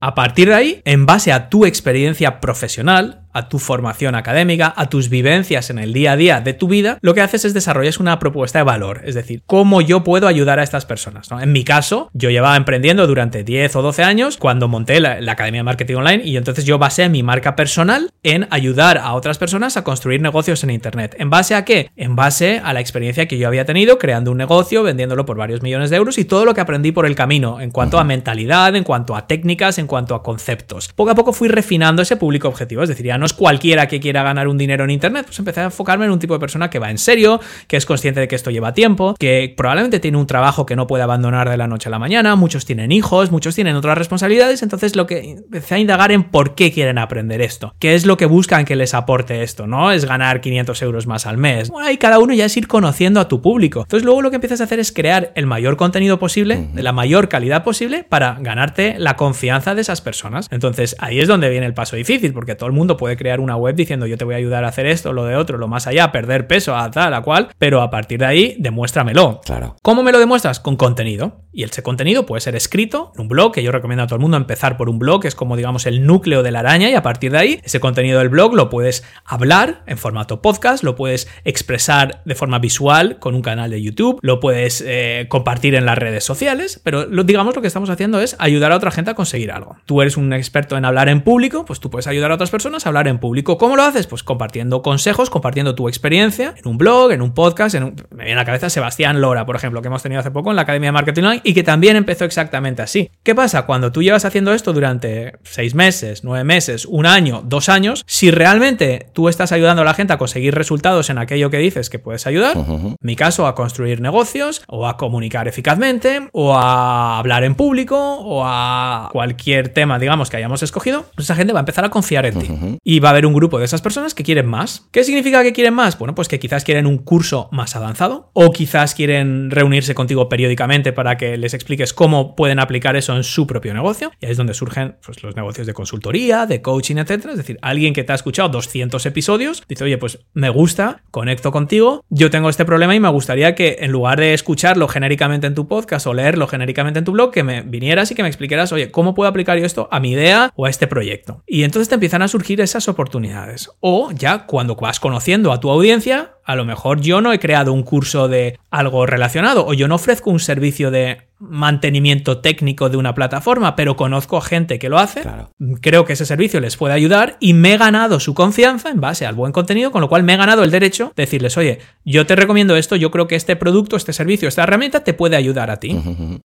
A partir de ahí, en base a tu experiencia profesional, a tu formación académica, a tus vivencias en el día a día de tu vida, lo que haces es desarrollar una propuesta de valor, es decir, cómo yo puedo ayudar a estas personas. En mi caso, yo llevaba emprendiendo durante 10 o 12 años cuando monté la, Academia de Marketing Online y entonces yo basé mi marca personal en ayudar a otras personas a construir negocios en Internet. ¿En base a qué? En base a la experiencia que yo había tenido creando un negocio, vendiéndolo por varios millones de euros y todo lo que aprendí por el camino en cuanto a mentalidad, en cuanto a técnicas, en cuanto a conceptos. Poco a poco fui refinando ese público objetivo, es decir, ya no cualquiera que quiera ganar un dinero en Internet, pues empecé a enfocarme en un tipo de persona que va en serio, que es consciente de que esto lleva tiempo, que probablemente tiene un trabajo que no puede abandonar de la noche a la mañana, muchos tienen hijos, muchos tienen otras responsabilidades, entonces lo que empecé a indagar en por qué quieren aprender esto, qué es lo que buscan que les aporte esto, ¿no? Es ganar 500 euros más al mes. Bueno, y cada uno ya es ir conociendo a tu público. Entonces luego lo que empiezas a hacer es crear el mayor contenido posible, de la mayor calidad posible, para ganarte la confianza de esas personas. Entonces ahí es donde viene el paso difícil, porque todo el mundo puede crear una web diciendo yo te voy a ayudar a hacer esto, lo de otro, lo más allá, perder peso, a tal, a cual, pero a partir de ahí demuéstramelo. Claro. ¿Cómo me lo demuestras? Con contenido. Y ese contenido puede ser escrito en un blog, que yo recomiendo a todo el mundo empezar por un blog, que es como digamos el núcleo de la araña, y a partir de ahí, ese contenido del blog lo puedes hablar en formato podcast, lo puedes expresar de forma visual con un canal de YouTube, lo puedes eh, compartir en las redes sociales, pero lo, digamos lo que estamos haciendo es ayudar a otra gente a conseguir algo. Tú eres un experto en hablar en público, pues tú puedes ayudar a otras personas a hablar en público ¿Cómo lo haces? Pues compartiendo consejos, compartiendo tu experiencia en un blog, en un podcast, en me viene a la cabeza Sebastián Lora, por ejemplo, que hemos tenido hace poco en la Academia de Marketing Online y que también empezó exactamente así. ¿Qué pasa? Cuando tú llevas haciendo esto durante seis meses, nueve meses, un año, dos años, si realmente tú estás ayudando a la gente a conseguir resultados en aquello que dices que puedes ayudar, en mi caso a construir negocios o a comunicar eficazmente o a hablar en público o a cualquier tema, digamos, que hayamos escogido, pues esa gente va a empezar a confiar en ti. Y va a haber un grupo de esas personas que quieren más. ¿Qué significa que quieren más? Bueno, pues que quizás quieren un curso más avanzado o quizás quieren reunirse contigo periódicamente para que les expliques cómo pueden aplicar eso en su propio negocio. Y ahí es donde surgen pues, los negocios de consultoría, de coaching, etcétera. Es decir, alguien que te ha escuchado 200 episodios dice, oye, pues me gusta, conecto contigo, yo tengo este problema y me gustaría que en lugar de escucharlo genéricamente en tu podcast o leerlo genéricamente en tu blog, que me vinieras y que me explicaras, oye, ¿cómo puedo aplicar yo esto a mi idea o a este proyecto? Y entonces te empiezan a surgir esas oportunidades. O ya cuando vas conociendo a tu audiencia, a lo mejor yo no he creado un curso de algo relacionado o yo no ofrezco un servicio de mantenimiento técnico de una plataforma, pero conozco a gente que lo hace, creo que ese servicio les puede ayudar y me he ganado su confianza en base al buen contenido, con lo cual me he ganado el derecho de decirles, oye, yo te recomiendo esto, yo creo que este producto, este servicio, esta herramienta te puede ayudar a ti.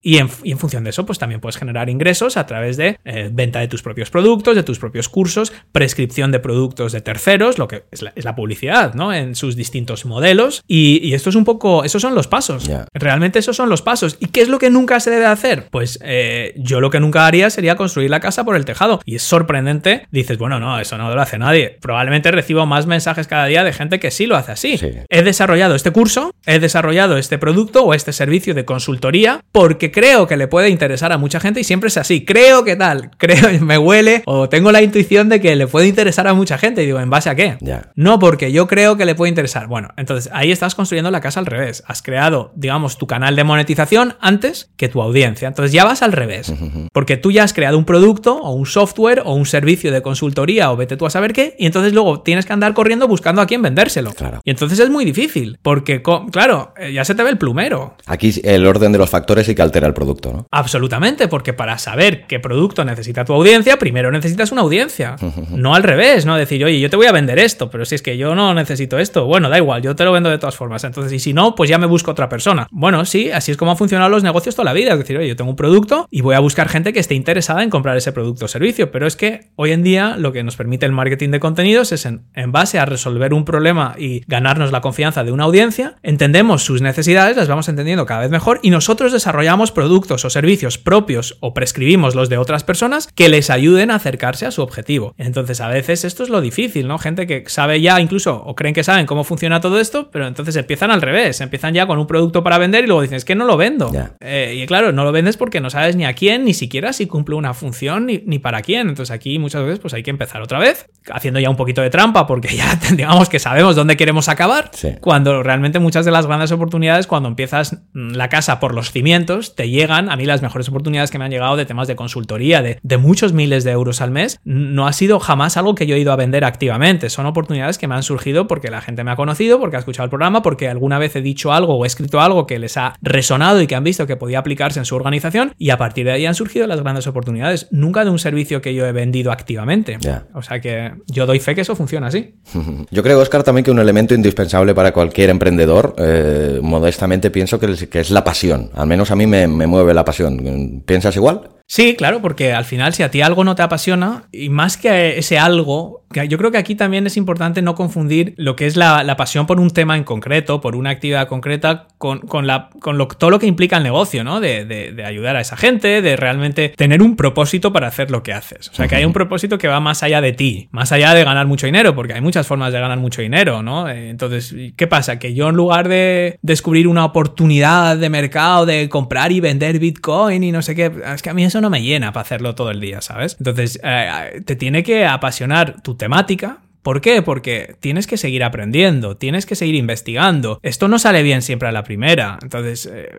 y, en, función de eso, pues también puedes generar ingresos a través de eh, venta de tus propios productos, de tus propios cursos, prescripción de productos de terceros, lo que es la, publicidad, ¿no? En sus distintos modelos. Y, esto es un poco, esos son los pasos. Realmente esos son los pasos. ¿Y qué es lo que nunca se debe hacer? Pues eh, yo lo que nunca haría sería construir la casa por el tejado. Y es sorprendente. Dices, bueno, no, eso no lo hace nadie. Probablemente recibo más mensajes cada día de gente que sí lo hace así. He desarrollado este curso, he desarrollado este producto o este servicio de consultoría porque creo que le puede interesar a mucha gente y siempre es así. Creo que tal, creo, me huele o tengo la intuición de que le puede interesar a mucha gente. Y digo, ¿en base a qué? No porque yo creo que le puede interesar. Bueno, entonces ahí estás construyendo la casa al revés. Has creado, digamos, tu canal de monetización antes que tu audiencia. Entonces ya vas al revés, porque tú ya has creado un producto o un software o un servicio de consultoría o vete tú a saber qué, y entonces luego tienes que andar corriendo buscando a quién vendérselo. Claro. Y entonces es muy difícil, porque, claro, eh, ya se te ve el plumero. Aquí el orden de los factores sí que altera el producto, ¿no? Absolutamente, porque para saber qué producto necesita tu audiencia, primero necesitas una audiencia, no al revés, ¿no? Decir, oye, yo te voy a vender esto, pero si es que yo no necesito esto, bueno, da igual, yo te lo vendo de todas formas. Entonces, y si no, pues ya me busco otra persona. Bueno, sí, así es como han funcionado los negocios la vida. Es decir, oye, yo tengo un producto y voy a buscar gente que esté interesada en comprar ese producto o servicio. Pero es que hoy en día lo que nos permite el marketing de contenidos es en, base a resolver un problema y ganarnos la confianza de una audiencia, entendemos sus necesidades, las vamos entendiendo cada vez mejor y nosotros desarrollamos productos o servicios propios o prescribimos los de otras personas que les ayuden a acercarse a su objetivo. Entonces a veces esto es lo difícil, ¿no? Gente que sabe ya incluso o creen que saben cómo funciona todo esto, pero entonces empiezan al revés, empiezan ya con un producto para vender y luego dicen es que no lo vendo. Eh, y claro, no lo vendes porque no sabes ni a quién, ni siquiera si cumple una función, ni, para quién. Entonces aquí muchas veces pues hay que empezar otra vez, haciendo ya un poquito de trampa, porque ya digamos que sabemos dónde queremos acabar, cuando realmente muchas de las grandes oportunidades, cuando empiezas mm, la casa por los cimientos, te llegan, a mí las mejores oportunidades que me han llegado de temas de consultoría, de, de muchos miles de euros al mes, no ha sido jamás algo que yo he ido a vender activamente, son oportunidades que me han surgido porque la gente me ha conocido, porque ha escuchado el programa, porque alguna vez he dicho algo o he escrito algo que les ha resonado y que han visto que podía aplicarse en su organización y a partir de ahí han surgido las grandes oportunidades, nunca de un servicio que yo he vendido activamente. O sea que yo doy fe que eso funciona así. Yo creo, Oscar, también que un elemento indispensable para cualquier emprendedor, eh, modestamente pienso que es, la pasión. Al menos a mí me mueve la pasión. ¿Piensas igual? Sí, claro, porque al final si a ti algo no te apasiona, y más que ese algo, yo creo que aquí también es importante no confundir lo que es la, pasión por un tema en concreto, por una actividad concreta, con, la, con lo, todo lo que implica el negocio, ¿no? De, ayudar a esa gente, de realmente tener un propósito para hacer lo que haces. O sea, que hay un propósito que va más allá de ti, más allá de ganar mucho dinero, porque hay muchas formas de ganar mucho dinero, ¿no? Eh, entonces, ¿qué pasa? Que yo en lugar de descubrir una oportunidad de mercado, de comprar y vender Bitcoin y no sé qué, es que a mí eso no me llena para hacerlo todo el día, ¿sabes? Entonces, eh, te tiene que apasionar tu temática, ¿Por qué? Porque tienes que seguir aprendiendo, tienes que seguir investigando. Esto no sale bien siempre a la primera. Entonces, eh,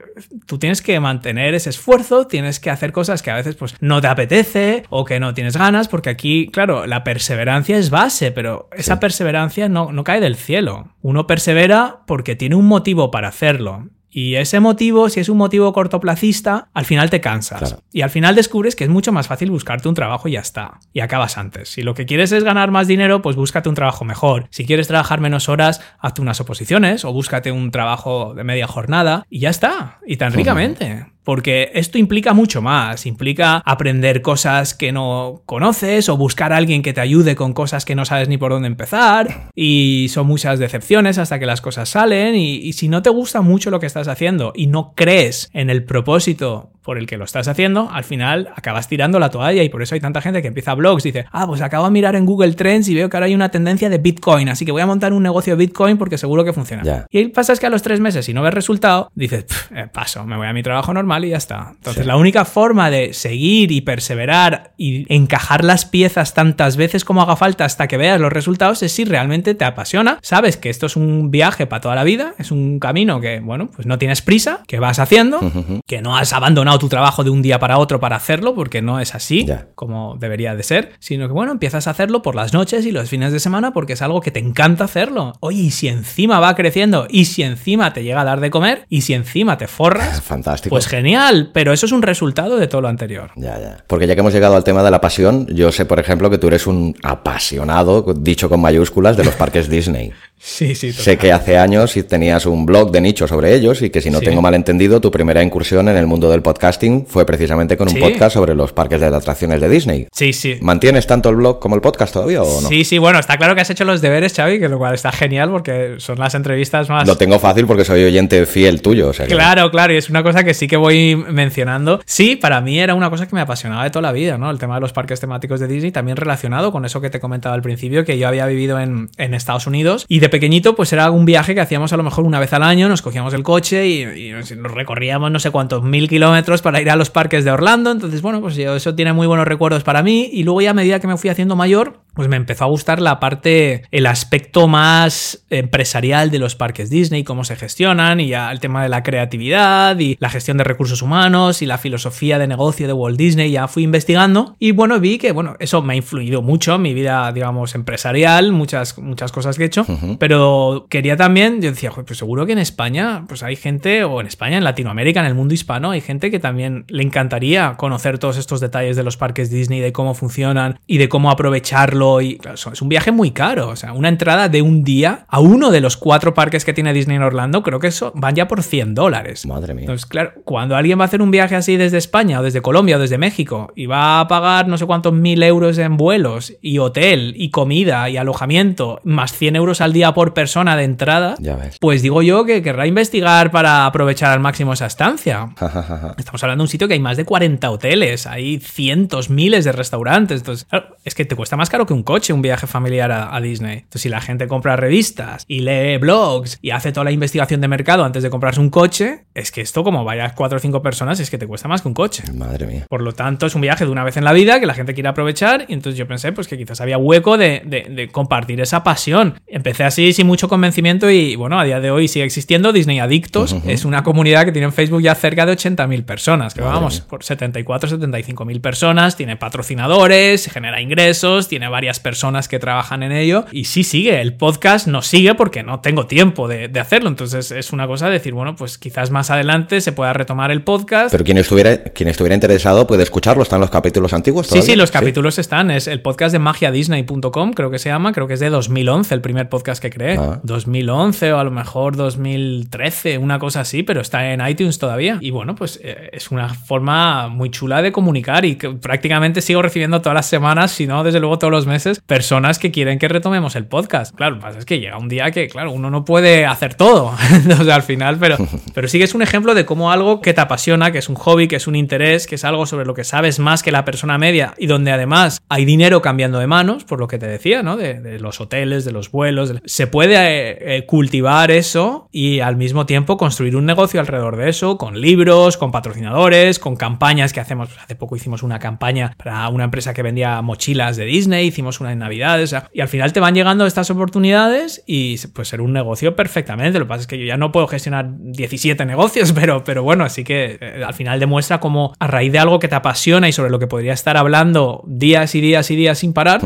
tú tienes que mantener ese esfuerzo, tienes que hacer cosas que a veces pues no te apetece o que no tienes ganas, porque aquí, claro, la perseverancia es base, pero esa perseverancia no, no cae del cielo. Uno persevera porque tiene un motivo para hacerlo. Y ese motivo, si es un motivo cortoplacista, al final te cansas. Y al final descubres que es mucho más fácil buscarte un trabajo y ya está. Y acabas antes. Si lo que quieres es ganar más dinero, pues búscate un trabajo mejor. Si quieres trabajar menos horas, hazte unas oposiciones o búscate un trabajo de media jornada y ya está. Y tan ricamente. Porque esto implica mucho más, implica aprender cosas que no conoces o buscar a alguien que te ayude con cosas que no sabes ni por dónde empezar. Y son muchas decepciones hasta que las cosas salen. Y, si no te gusta mucho lo que estás haciendo y no crees en el propósito por el que lo estás haciendo, al final acabas tirando la toalla y por eso hay tanta gente que empieza blogs dice, ah, pues acabo de mirar en Google Trends y veo que ahora hay una tendencia de Bitcoin, así que voy a montar un negocio de Bitcoin porque seguro que funciona. Y pasa es que a los tres meses, si no ves resultado, dices, eh, paso, me voy a mi trabajo normal y ya está. Entonces, la única forma de seguir y perseverar y encajar las piezas tantas veces como haga falta hasta que veas los resultados es si realmente te apasiona, sabes que esto es un viaje para toda la vida, es un camino que, bueno, pues no tienes prisa, que vas haciendo, que no has abandonado tu trabajo de un día para otro para hacerlo, porque no es así como debería de ser, sino que, bueno, empiezas a hacerlo por las noches y los fines de semana porque es algo que te encanta hacerlo. Oye, y si encima va creciendo, y si encima te llega a dar de comer, y si encima te forras, fantástico. Pues genial, pero eso es un resultado de todo lo anterior. Ya, ya. Porque ya que hemos llegado al tema de la pasión, yo sé, por ejemplo, que tú eres un apasionado, dicho con mayúsculas, de los parques Disney. Sí, sí. Sé que hace años tenías un blog de nicho sobre ellos y que si no tengo mal entendido, tu primera incursión en el mundo del podcasting fue precisamente con un podcast sobre los parques de atracciones de Disney. Sí, sí. ¿Mantienes tanto el blog como el podcast todavía o no? Sí, sí, bueno, está claro que has hecho los deberes, Xavi, que lo cual está genial porque son las entrevistas más... Lo tengo fácil porque soy oyente fiel tuyo. O sea Claro, claro, y es una cosa que sí que voy mencionando. Sí, para mí era una cosa que me apasionaba de toda la vida, ¿no? El tema de los parques temáticos de Disney, también relacionado con eso que te comentaba al principio, que yo había vivido en, en Estados Unidos y de pequeñito pues era un viaje que hacíamos a lo mejor una vez al año, nos cogíamos el coche y, nos recorríamos no sé cuántos mil kilómetros para ir a los parques de Orlando. Entonces, bueno, pues eso tiene muy buenos recuerdos para mí. Y luego ya a medida que me fui haciendo mayor, pues me empezó a gustar la parte, el aspecto más empresarial de los parques Disney, cómo se gestionan y ya el tema de la creatividad y la gestión de recursos humanos y la filosofía de negocio de Walt Disney, ya fui investigando y bueno, vi que bueno, eso me ha influido mucho en mi vida, digamos, empresarial, muchas, muchas cosas que he hecho, pero quería también, yo decía, pues seguro que en España, pues hay gente, o en España, en Latinoamérica, en el mundo hispano, hay gente que también le encantaría conocer todos estos detalles de los parques Disney, de cómo funcionan y de cómo aprovecharlo y es un viaje muy caro. O sea, una entrada de un día a uno de los cuatro parques que tiene Disney en Orlando, creo que eso van ya por 100 dólares. Madre mía. Entonces, claro, cuando alguien va a hacer un viaje así desde España o desde Colombia o desde México y va a pagar no sé cuántos mil euros en vuelos y hotel y comida y alojamiento, más 100 euros al día por persona de entrada, pues digo yo que querrá investigar para aprovechar al máximo esa estancia. Estamos hablando de un sitio que hay más de 40 hoteles, hay cientos, miles de restaurantes. Entonces, es que te cuesta más caro que un coche, un viaje familiar a, Disney. Entonces, si la gente compra revistas y lee blogs y hace toda la investigación de mercado antes de comprarse un coche, es que esto, como vayas cuatro o cinco personas, es que te cuesta más que un coche. Madre mía. Por lo tanto, es un viaje de una vez en la vida que la gente quiere aprovechar. Y entonces yo pensé, pues que quizás había hueco de, compartir esa pasión. Empecé así sin mucho convencimiento y bueno, a día de hoy sigue existiendo. Disney Adictos es una comunidad que tiene en Facebook ya cerca de 80.000 personas, que vamos, por 74, 75 mil personas, tiene patrocinadores, genera ingresos, tiene varias personas que trabajan en ello y sí sigue, el podcast no sigue porque no tengo tiempo de, hacerlo, entonces es una cosa de decir, bueno, pues quizás más adelante se pueda retomar el podcast. Pero quien estuviera, quien estuviera interesado puede escucharlo, están los capítulos antiguos. Sí, sí, los capítulos están, es el podcast de magiadisney.com, creo que se llama, creo que es de 2011 el primer podcast que 2011 ah. o a lo mejor 2013, una cosa así, pero está en iTunes todavía. Y bueno, pues eh, es una forma muy chula de comunicar y que prácticamente sigo recibiendo todas las semanas, si no, desde luego todos los meses personas que quieren que retomemos el podcast. Claro, lo que pasa es que llega un día que, claro, uno no puede hacer todo. o sea, al final, pero, pero sí que es un ejemplo de cómo algo que te apasiona, que es un hobby, que es un interés, que es algo sobre lo que sabes más que la persona media y donde además hay dinero cambiando de manos, por lo que te decía, ¿no? De, los hoteles, de los vuelos. Se puede eh, eh, cultivar eso y al mismo tiempo construir un negocio alrededor de eso, con libros, con patrocinadores, con campañas que hacemos. Hace poco hicimos una campaña para una empresa que vendía mochilas de Disney, hicimos una en Navidades, y al final te van llegando estas oportunidades y puede ser un negocio perfectamente. Lo que pasa es que yo ya no puedo gestionar 17 negocios, pero, pero bueno, así que eh, al final demuestra cómo a raíz de algo que te apasiona y sobre lo que podría estar hablando días y días y días sin parar,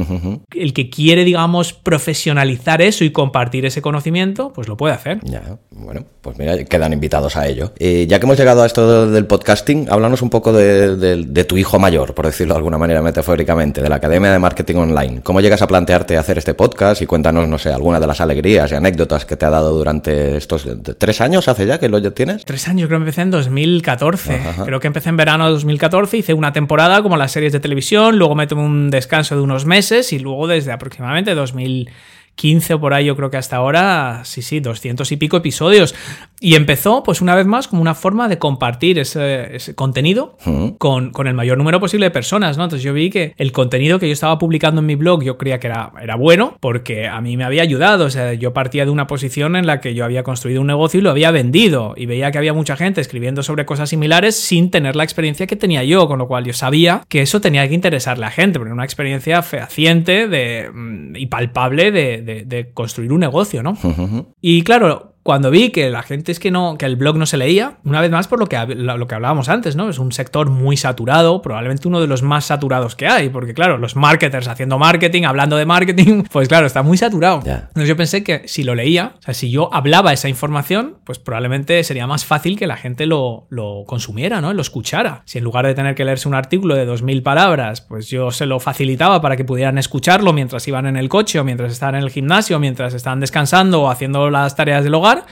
el que quiere, digamos, profesionalizar eso y compartir ese conocimiento, pues lo puede hacer. Ya, bueno, pues mira, quedan invitados a ello. Eh, ya que hemos llegado a esto del podcasting, háblanos un poco de, de tu hijo mayor, por decirlo de alguna manera metafóricamente, de la Academia de Marketing Online. ¿Cómo llegas a plantearte hacer este podcast? Y cuéntanos, no sé, alguna de las alegrías y anécdotas que te ha dado durante estos tres años, hace ya que lo tienes. Tres años, creo que empecé en 2014. Creo que empecé en verano de 2014, hice una temporada como las series de televisión, luego me tomé un descanso de unos meses y luego desde aproximadamente 2015 o por ahí, yo creo que hasta ahora, sí, sí, 200 y pico episodios. Y empezó, pues una vez más, como una forma de compartir ese, ese contenido con, con el mayor número posible de personas, ¿no? Entonces yo vi que el contenido que yo estaba publicando en mi blog yo creía que era, era bueno porque a mí me había ayudado. O sea, yo partía de una posición en la que yo había construido un negocio y lo había vendido. Y veía que había mucha gente escribiendo sobre cosas similares sin tener la experiencia que tenía yo, con lo cual yo sabía que eso tenía que interesarle a la gente, porque era una experiencia fehaciente de, mm, y palpable de, de- de construir un negocio, ¿no? Y claro, cuando vi que la gente es que no, que el blog no se leía, una vez más por lo que, lo que hablábamos antes, ¿no? Es un sector muy saturado, probablemente uno de los más saturados que hay, porque claro, los marketers haciendo marketing, hablando de marketing, pues claro, está muy saturado. Entonces yo pensé que si lo leía, o sea, si yo hablaba esa información, pues probablemente sería más fácil que la gente lo, lo consumiera, ¿no? Lo escuchara. Si en lugar de tener que leerse un artículo de 2.000 palabras, pues yo se lo facilitaba para que pudieran escucharlo mientras iban en el coche o mientras estaban en el gimnasio, mientras estaban descansando o haciendo las tareas del hogar, tomar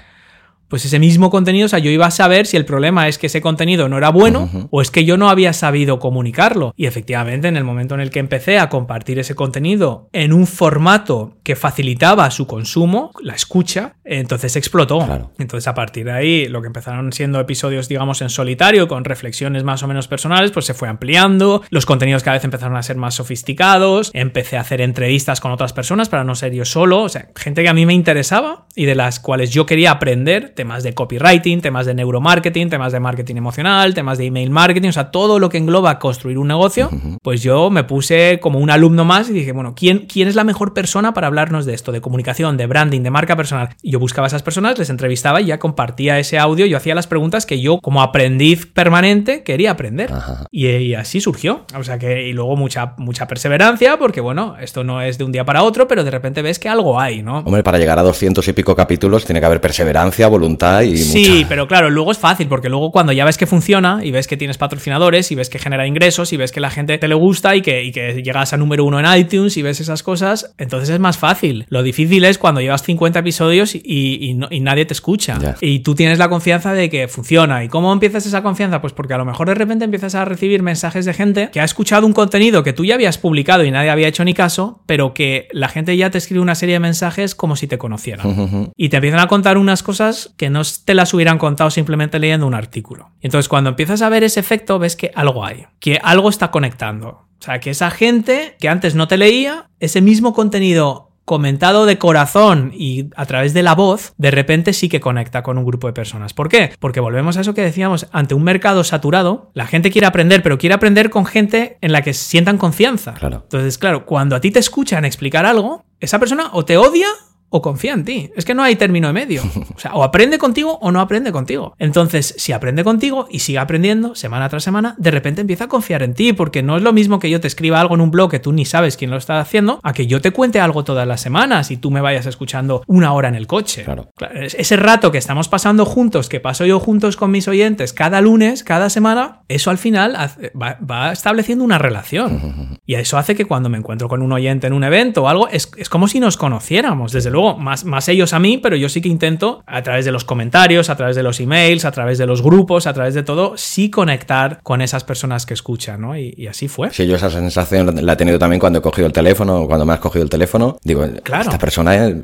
pues ese mismo contenido, o sea, yo iba a saber si el problema es que ese contenido no era bueno o es que yo no había sabido comunicarlo. Y efectivamente, en el momento en el que empecé a compartir ese contenido en un formato que facilitaba su consumo, la escucha, entonces explotó. Claro. Entonces, a partir de ahí, lo que empezaron siendo episodios, digamos, en solitario, con reflexiones más o menos personales, pues se fue ampliando. Los contenidos cada vez empezaron a ser más sofisticados. Empecé a hacer entrevistas con otras personas para no ser yo solo. O sea, gente que a mí me interesaba y de las cuales yo quería aprender temas de copywriting, temas de neuromarketing, temas de marketing emocional, temas de email marketing, o sea, todo lo que engloba construir un negocio, pues yo me puse como un alumno más y dije, bueno, ¿quién, ¿quién es la mejor persona para hablarnos de esto, de comunicación, de branding, de marca personal? Y yo buscaba a esas personas, les entrevistaba y ya compartía ese audio, yo hacía las preguntas que yo como aprendiz permanente quería aprender. Y, y así surgió. O sea que, y luego mucha, mucha perseverancia, porque bueno, esto no es de un día para otro, pero de repente ves que algo hay, ¿no? Hombre, para llegar a 200 y pico capítulos tiene que haber perseverancia, voluntad y Sí, mucha... pero claro, luego es fácil, porque luego cuando ya ves que funciona y ves que tienes patrocinadores y ves que genera ingresos y ves que la gente te le gusta y que, y que llegas a número uno en iTunes y ves esas cosas, entonces es más fácil. Lo difícil es cuando llevas 50 episodios y, y no- y nadie te escucha. Y tú tienes la confianza de que funciona. ¿Y cómo empiezas esa confianza? Pues porque a lo mejor de repente empiezas a recibir mensajes de gente que ha escuchado un contenido que tú ya habías publicado y nadie había hecho ni caso, pero que la gente ya te escribe una serie de mensajes como si te conocieran y te empiezan a contar unas cosas que no te las hubieran contado simplemente leyendo un artículo. Y entonces cuando empiezas a ver ese efecto ves que algo hay, que algo está conectando. O sea, que esa gente que antes no te leía, ese mismo contenido comentado de corazón y a través de la voz, de repente sí que conecta con un grupo de personas. ¿Por qué? Porque volvemos a eso que decíamos, ante un mercado saturado, la gente quiere aprender, pero quiere aprender con gente en la que sientan confianza. Claro. Entonces, claro, cuando a ti te escuchan explicar algo, esa persona o te odia o confía en ti. Es que no hay término de medio. O sea, o aprende contigo o no aprende contigo. Entonces, si aprende contigo y sigue aprendiendo semana tras semana, de repente empieza a confiar en ti, porque no es lo mismo que yo te escriba algo en un blog que tú ni sabes quién lo está haciendo, a que yo te cuente algo todas las semanas y tú me vayas escuchando una hora en el coche. Claro. es- Ese rato que estamos pasando juntos, que paso yo juntos con mis oyentes cada lunes, cada semana, eso al final va estableciendo una relación. Y eso hace que cuando me encuentro con un oyente en un evento o algo, es, es como si nos conociéramos. Desde luego, más, más ellos a mí, pero yo sí que intento, a través de los comentarios, a través de los emails, a través de los grupos, a través de todo, sí conectar con esas personas que escuchan, ¿no? Y, y así fue. Sí, yo esa sensación la he tenido también cuando he cogido el teléfono, cuando me has cogido el teléfono. Digo, Claro. esta persona, eh,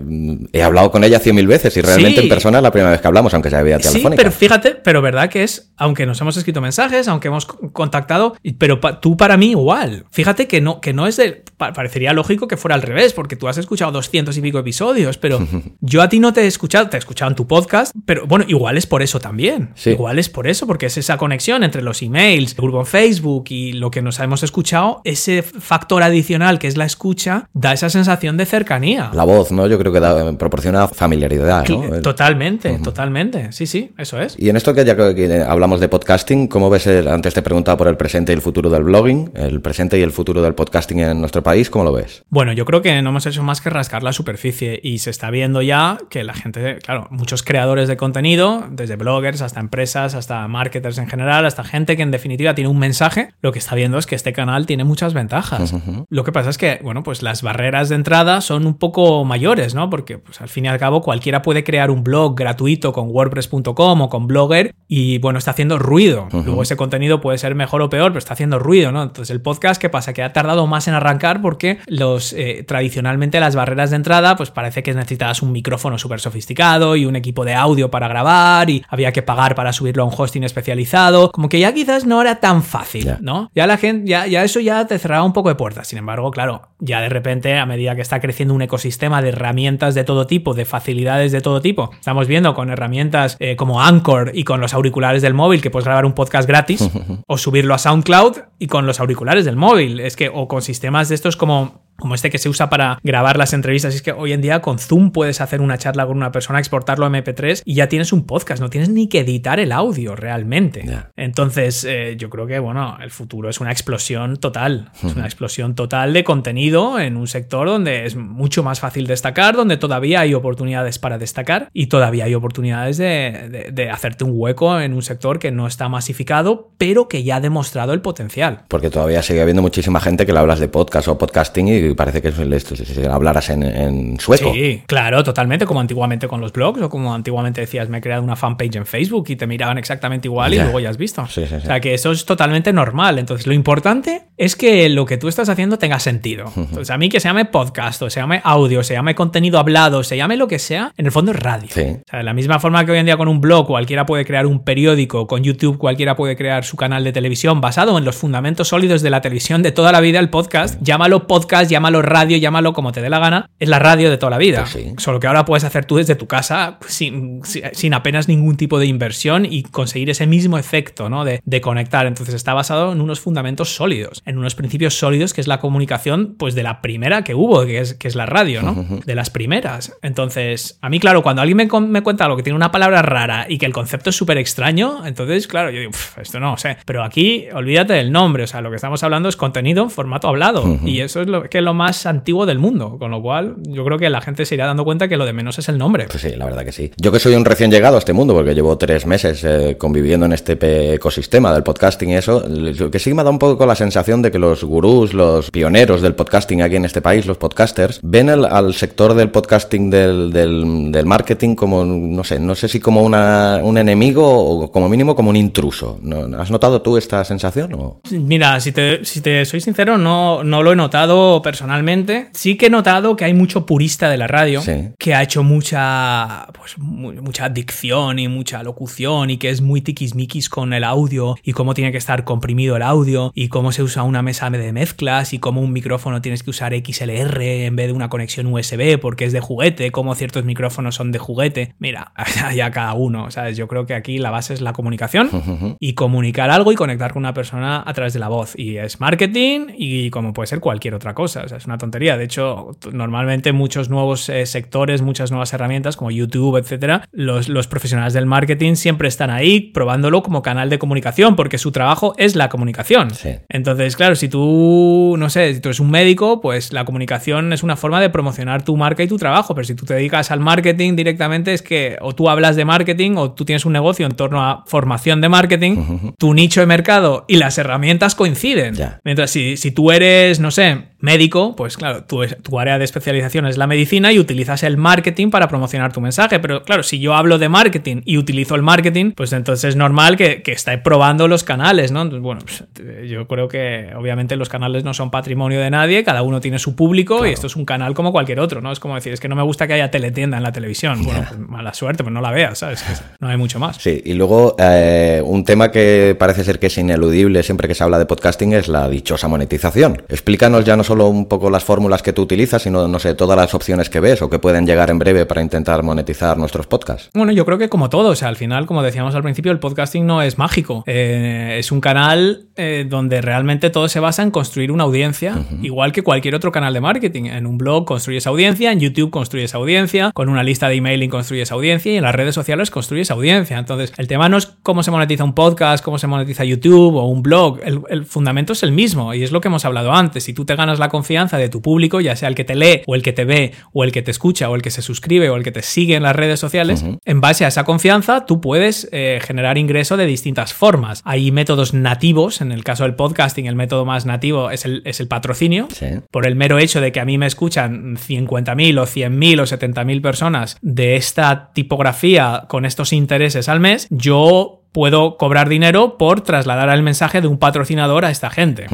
he hablado con ella cien mil veces y realmente Sí. en persona es la primera vez que hablamos, aunque sea vía Sí, telefónica. pero fíjate, pero verdad que es, aunque nos hemos escrito mensajes, aunque hemos contactado, pero pa- tú para mí igual. Fíjate que no, que no es de. pa- parecería lógico que fuera al revés, porque tú has escuchado doscientos y pico episodios, pero yo a ti no te he escuchado, te he escuchado en tu podcast, pero bueno, igual es por eso también. Sí. Igual es por eso, porque es esa conexión entre los emails, el grupo en Facebook y lo que nos hemos escuchado, ese factor adicional que es la escucha, da esa sensación de cercanía. La voz, ¿no? Yo creo que da- proporciona familiaridad, ¿no? Totalmente, totalmente. Sí, sí, eso es. Y en esto que ya que que hablamos de podcasting, ¿cómo ves el, antes te preguntaba por el presente y el futuro del blogging, el presente y el futuro del podcasting en nuestro país, ¿cómo lo ves? Bueno, yo creo que no hemos hecho más que rascar la superficie y se está viendo ya que la gente, claro, muchos creadores de contenido, desde bloggers hasta empresas, hasta marketers en general, hasta gente que en definitiva tiene un mensaje, lo que está viendo es que este canal tiene muchas ventajas. Lo que pasa es que, bueno, pues las barreras de entrada son un poco mayores, ¿no? Porque pues al fin y al cabo cualquiera puede crear un blog gratuito con wordpress.com o con Blogger y bueno, está haciendo ruido. Luego ese contenido puede ser mejor o peor, pero está haciendo ruido, ¿no? Entonces el podcast, ¿qué pasa? Que ha tardado más en arrancar porque los eh, tradicionalmente las barreras de entrada, pues parece parece que necesitabas un micrófono súper sofisticado y un equipo de audio para grabar y había que pagar para subirlo a un hosting especializado. Como que ya quizás no era tan fácil, ¿no? Ya la gente, ya, ya eso ya te cerraba un poco de puertas. Sin embargo, claro, ya de repente, a medida que está creciendo un ecosistema de herramientas de todo tipo, de facilidades de todo tipo, estamos viendo con herramientas eh, como Anchor y con los auriculares del móvil que puedes grabar un podcast gratis o subirlo a SoundCloud y con los auriculares del móvil. Es que, o con sistemas de estos como como este que se usa para grabar las entrevistas. Es que hoy en día con Zoom puedes hacer una charla con una persona, exportarlo a MP3 y ya tienes un podcast, no tienes ni que editar el audio realmente. Entonces, eh, yo creo que, bueno, el futuro es una explosión total. Es una explosión total de contenido en un sector donde es mucho más fácil destacar, donde todavía hay oportunidades para destacar y todavía hay oportunidades de, de hacerte un hueco en un sector que no está masificado, pero que ya ha demostrado el potencial. Porque todavía sigue habiendo muchísima gente que le hablas de podcast o podcasting y parece que esto, si hablaras en, sueco. Sí, claro, totalmente, como antiguamente con los blogs o como antiguamente decías, me he creado una fanpage en Facebook y te miraban exactamente igual y luego ya has visto. o sea que eso es totalmente normal. Entonces lo importante es que lo que tú estás haciendo tenga sentido. Entonces a mí que se llame podcast o se llame audio, se llame contenido hablado, se llame lo que sea, en el fondo es radio. O sea, de la misma forma que hoy en día con un blog cualquiera puede crear un periódico, con YouTube cualquiera puede crear su canal de televisión basado en los fundamentos sólidos de la televisión de toda la vida, el podcast, llámalo podcast, llámalo radio, llámalo como te dé la gana, es la radio de toda la vida. Pues Solo que ahora puedes hacer tú desde tu casa sin, sin, apenas ningún tipo de inversión y conseguir ese mismo efecto ¿no? de, de, conectar. Entonces está basado en unos fundamentos sólidos, en unos principios sólidos que es la comunicación pues de la primera que hubo, que es, que es la radio, ¿no? De las primeras. Entonces, a mí, claro, cuando alguien me, me cuenta algo que tiene una palabra rara y que el concepto es súper extraño, entonces, claro, yo digo, esto no sé. Pero aquí, olvídate del nombre, o sea, lo que estamos hablando es contenido en formato hablado. Y eso es lo que es lo más antiguo del mundo, con lo cual yo creo que la gente se irá dando cuenta que lo de menos es el nombre. Pues sí, la verdad que sí. Yo que soy un recién llegado a este mundo, porque llevo tres meses eh, conviviendo en este ecosistema del podcasting y eso, que sí me da un poco la sensación de que los gurús, los pioneros del podcasting aquí en este país, los podcasters, ven al sector del podcasting del, del, marketing como, no sé, no sé si como una, un enemigo o como mínimo como un intruso. ¿Has notado tú esta sensación? O? Mira, si te, si te soy sincero, no, no lo he notado personalmente sí que he notado que hay mucho purista de la radio que ha hecho mucha, pues, mucha dicción y mucha locución y que es muy tiquismiquis con el audio y cómo tiene que estar comprimido el audio y cómo se usa una mesa de mezclas y cómo un micrófono tienes que usar XLR en vez de una conexión USB porque es de juguete, cómo ciertos micrófonos son de juguete. Mira, ya cada uno, ¿sabes? Yo creo que aquí la base es la comunicación y comunicar algo y conectar con una persona a través de la voz. Y es marketing y como puede ser cualquier otra cosa. O sea, es una tontería. De hecho, normalmente muchos nuevos eh, sectores, muchas nuevas herramientas como YouTube, etcétera, los, los profesionales del marketing siempre están ahí probándolo como canal de comunicación porque su trabajo es la comunicación. Entonces, claro, si tú, no sé, si tú eres un médico, pues la comunicación es una forma de promocionar tu marca y tu trabajo. Pero si tú te dedicas al marketing directamente, es que o tú hablas de marketing o tú tienes un negocio en torno a formación de marketing, tu nicho de mercado y las herramientas coinciden. Mientras si, si tú eres, no sé, médico, pues claro, tu, tu, área de especialización es la medicina y utilizas el marketing para promocionar tu mensaje. Pero claro, si yo hablo de marketing y utilizo el marketing, pues entonces es normal que, que esté probando los canales, ¿no? bueno, pues, yo creo que obviamente los canales no son patrimonio de nadie, cada uno tiene su público y esto es un canal como cualquier otro, ¿no? Es como decir, es que no me gusta que haya teletienda en la televisión. Bueno, pues mala suerte, pues no la veas, ¿sabes? No hay mucho más. Sí, y luego eh, un tema que parece ser que es ineludible siempre que se habla de podcasting es la dichosa monetización. Explícanos ya no solo un poco las fórmulas que tú utilizas, sino, no sé, todas las opciones que ves o que pueden llegar en breve para intentar monetizar nuestros podcasts. Bueno, yo creo que como todo, o sea, al final, como decíamos al principio, el podcasting no es mágico. Eh, es un canal eh, donde realmente todo se basa en construir una audiencia, igual que cualquier otro canal de marketing. En un blog construyes audiencia, en YouTube construyes audiencia, con una lista de emailing construyes audiencia y en las redes sociales construyes audiencia. Entonces, el tema no es cómo se monetiza un podcast, cómo se monetiza YouTube o un blog. El, el fundamento es el mismo y es lo que hemos hablado antes. Si tú te ganas la confianza de tu público, ya sea el que te lee o el que te ve o el que te escucha o el que se suscribe o el que te sigue en las redes sociales, en base a esa confianza tú puedes eh, generar ingreso de distintas formas. Hay métodos nativos, en el caso del podcasting el método más nativo es el, es el patrocinio, por el mero hecho de que a mí me escuchan 50.000 o 100.000 o 70.000 personas de esta tipografía con estos intereses al mes, yo puedo cobrar dinero por trasladar el mensaje de un patrocinador a esta gente.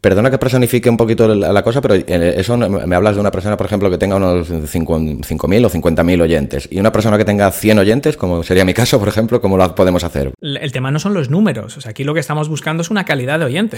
Perdona que personifique un poquito la, cosa, pero eh, eso me hablas de una persona, por ejemplo, que tenga unos 5.000 o 50.000 oyentes y una persona que tenga 100 oyentes, como sería mi caso, por ejemplo, ¿cómo lo podemos hacer? El tema no son los números, o sea, aquí lo que estamos buscando es una calidad de oyente.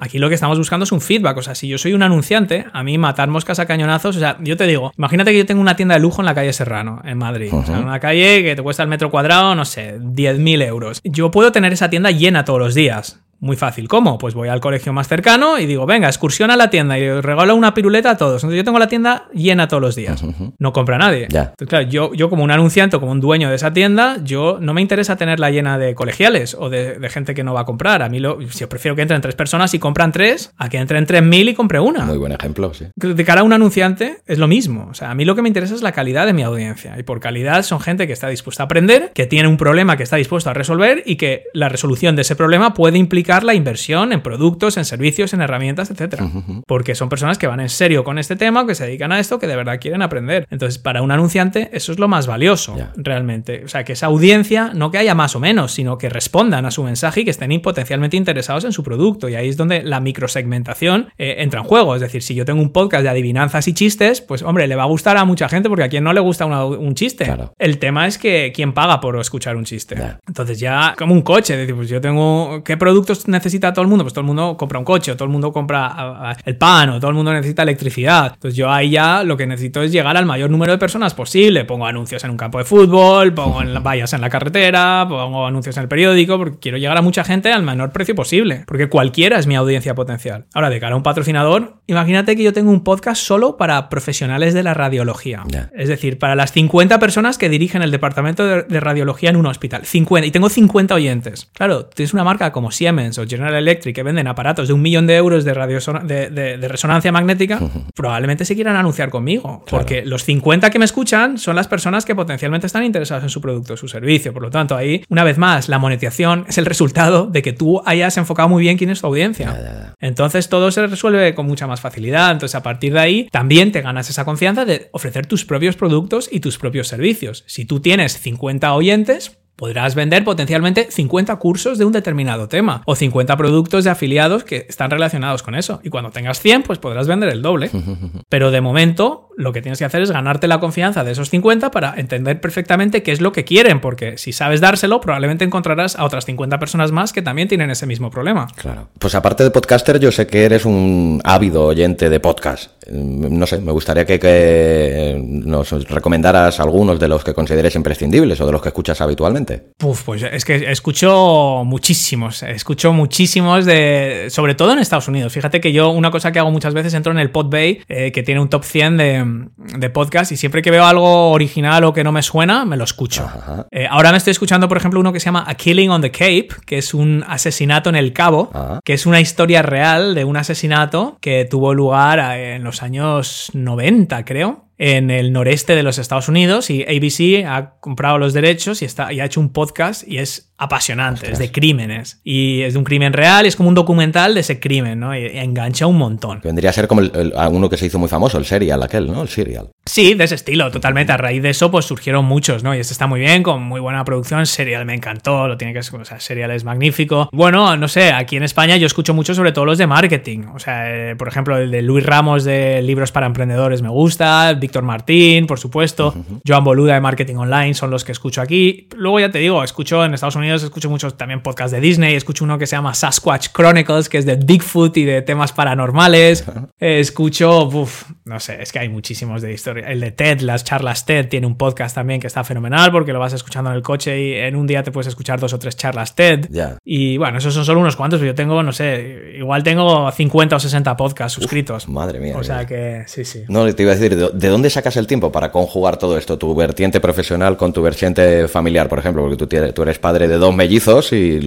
Aquí lo que estamos buscando es un feedback, o sea, si yo soy un anunciante, a mí matar moscas a cañonazos, o sea, yo te digo, imagínate que yo tengo una tienda de lujo en la calle Serrano, en Madrid, o sea, una calle que te cuesta el metro cuadrado, no sé, 10.000 euros. Yo puedo tener esa tienda llena todos los días. Muy fácil. ¿Cómo? Pues voy al colegio más cercano y digo, venga, excursión a la tienda y regalo una piruleta a todos. Entonces yo tengo la tienda llena todos los días. No compra nadie. Ya. Entonces, claro, yo, yo como un anunciante como un dueño de esa tienda, yo no me interesa tenerla llena de colegiales o de, gente que no va a comprar. A mí lo, si yo prefiero que entren tres personas y compran tres, a que entren tres mil y compre una. Muy buen ejemplo, sí. De cara a un anunciante es lo mismo. O sea, a mí lo que me interesa es la calidad de mi audiencia. Y por calidad son gente que está dispuesta a aprender, que tiene un problema que está dispuesto a resolver y que la resolución de ese problema puede implicar la inversión en productos, en servicios, en herramientas, etcétera. Porque son personas que van en serio con este tema, que se dedican a esto, que de verdad quieren aprender. Entonces, para un anunciante, eso es lo más valioso, realmente. O sea, que esa audiencia no que haya más o menos, sino que respondan a su mensaje y que estén potencialmente interesados en su producto. Y ahí es donde la microsegmentación eh, entra en juego. Es decir, si yo tengo un podcast de adivinanzas y chistes, pues hombre, le va a gustar a mucha gente porque a quien no le gusta un chiste. El tema es que quién paga por escuchar un chiste. Entonces ya como un coche, decir, pues yo tengo qué productos necesita todo el mundo, pues todo el mundo compra un coche, o todo el mundo compra el pan, o todo el mundo necesita electricidad. Entonces yo ahí ya lo que necesito es llegar al mayor número de personas posible. Pongo anuncios en un campo de fútbol, pongo en vallas en la carretera, pongo anuncios en el periódico, porque quiero llegar a mucha gente al menor precio posible, porque cualquiera es mi audiencia potencial. Ahora, de cara a un patrocinador, imagínate que yo tengo un podcast solo para profesionales de la radiología. Es decir, para las 50 personas que dirigen el departamento de, radiología en un hospital. 50, y tengo 50 oyentes. Claro, tienes una marca como Siemens o General Electric que venden aparatos de un millón de euros de, radio, de, resonancia magnética, probablemente se quieran anunciar conmigo. Porque los 50 que me escuchan son las personas que potencialmente están interesadas en su producto, su servicio. Por lo tanto, ahí, una vez más, la monetización es el resultado de que tú hayas enfocado muy bien quién es tu audiencia. Entonces, todo se resuelve con mucha más facilidad. Entonces, a partir de ahí, también te ganas esa confianza de ofrecer tus propios productos y tus propios servicios. Si tú tienes 50 oyentes, podrás vender potencialmente 50 cursos de un determinado tema o 50 productos de afiliados que están relacionados con eso. Y cuando tengas 100, pues podrás vender el doble. Pero de momento, lo que tienes que hacer es ganarte la confianza de esos 50 para entender perfectamente qué es lo que quieren, porque si sabes dárselo, probablemente encontrarás a otras 50 personas más que también tienen ese mismo problema. Claro. Pues aparte de podcaster, yo sé que eres un ávido oyente de podcast. No sé, me gustaría que, nos recomendaras algunos de los que consideres imprescindibles o de los que escuchas habitualmente. Uf, pues es que escucho muchísimos, escucho muchísimos de, sobre todo en Estados Unidos. Fíjate que yo una cosa que hago muchas veces entro en el Podbay, eh, que tiene un top 100 de, de podcast y siempre que veo algo original o que no me suena, me lo escucho. Eh, ahora me estoy escuchando, por ejemplo, uno que se llama A Killing on the Cape, que es un asesinato en el Cabo, ah. que es una historia real de un asesinato que tuvo lugar en los años 90, creo en el noreste de los Estados Unidos y ABC ha comprado los derechos y, está, y ha hecho un podcast y es apasionante, es de crímenes. Y es de un crimen real y es como un documental de ese crimen, ¿no? Y, engancha un montón. Vendría a ser como el, uno que se hizo muy famoso, el serial aquel, ¿no? El serial. Sí, de ese estilo, totalmente. A raíz de eso, pues surgieron muchos, ¿no? Y este está muy bien, con muy buena producción. Serial me encantó, lo tiene que ser, o sea, serial es magnífico. Bueno, no sé, aquí en España yo escucho mucho sobre todo los de marketing. O sea, eh, por ejemplo, el de Luis Ramos de Libros para Emprendedores me gusta, Víctor Martín, por supuesto, Joan Boluda de Marketing Online son los que escucho aquí. Luego ya te digo, escucho en Estados Unidos escucho muchos también podcasts de Disney, escucho uno que se llama Sasquatch Chronicles, que es de Bigfoot y de temas paranormales. escucho, no sé, es que hay muchísimos de historia. El de TED, las charlas TED, tiene un podcast también que está fenomenal porque lo vas escuchando en el coche y en un día te puedes escuchar dos o tres charlas TED. Y bueno, esos son solo unos cuantos, pero yo tengo, no sé, igual tengo 50 o 60 podcasts suscritos. madre mía. O sea que, sí, sí. No, te iba a decir, ¿de dónde sacas el tiempo para conjugar todo esto? Tu vertiente profesional con tu vertiente familiar, por ejemplo, porque tú, tú eres padre de dos mellizos y,